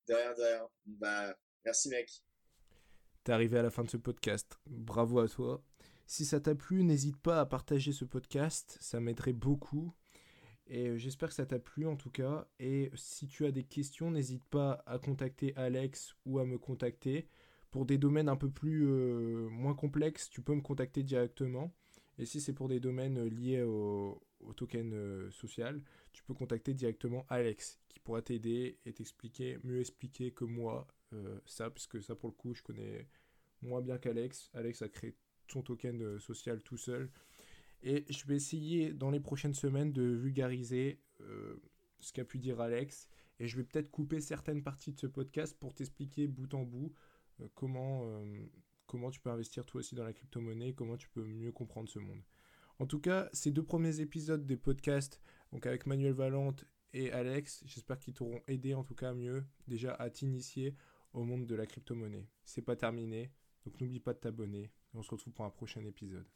De rien, de rien. Bah, merci mec. T'es arrivé à la fin de ce podcast. Bravo à toi. Si ça t'a plu, n'hésite pas à partager ce podcast, ça m'aiderait beaucoup. Et euh, j'espère que ça t'a plu en tout cas. Et si tu as des questions, n'hésite pas à contacter Alex ou à me contacter. Pour des domaines un peu plus euh, moins complexes, tu peux me contacter directement. Et si c'est pour des domaines euh, liés au, token social, tu peux contacter directement Alex qui pourra t'aider et t'expliquer, mieux expliquer que moi ça, parce que ça pour le coup je connais moins bien qu'Alex. Alex a créé son token social tout seul. Et je vais essayer dans les prochaines semaines de vulgariser euh, ce qu'a pu dire Alex. Et je vais peut-être couper certaines parties de ce podcast pour t'expliquer bout en bout euh, comment, euh, comment tu peux investir toi aussi dans la crypto-monnaie, comment tu peux mieux comprendre ce monde. En tout cas, ces deux premiers épisodes des podcasts, donc avec Manuel Valente et Alex, j'espère qu'ils t'auront aidé en tout cas mieux déjà à t'initier au monde de la crypto-monnaie. C'est pas terminé, donc n'oublie pas de t'abonner. On se retrouve pour un prochain épisode.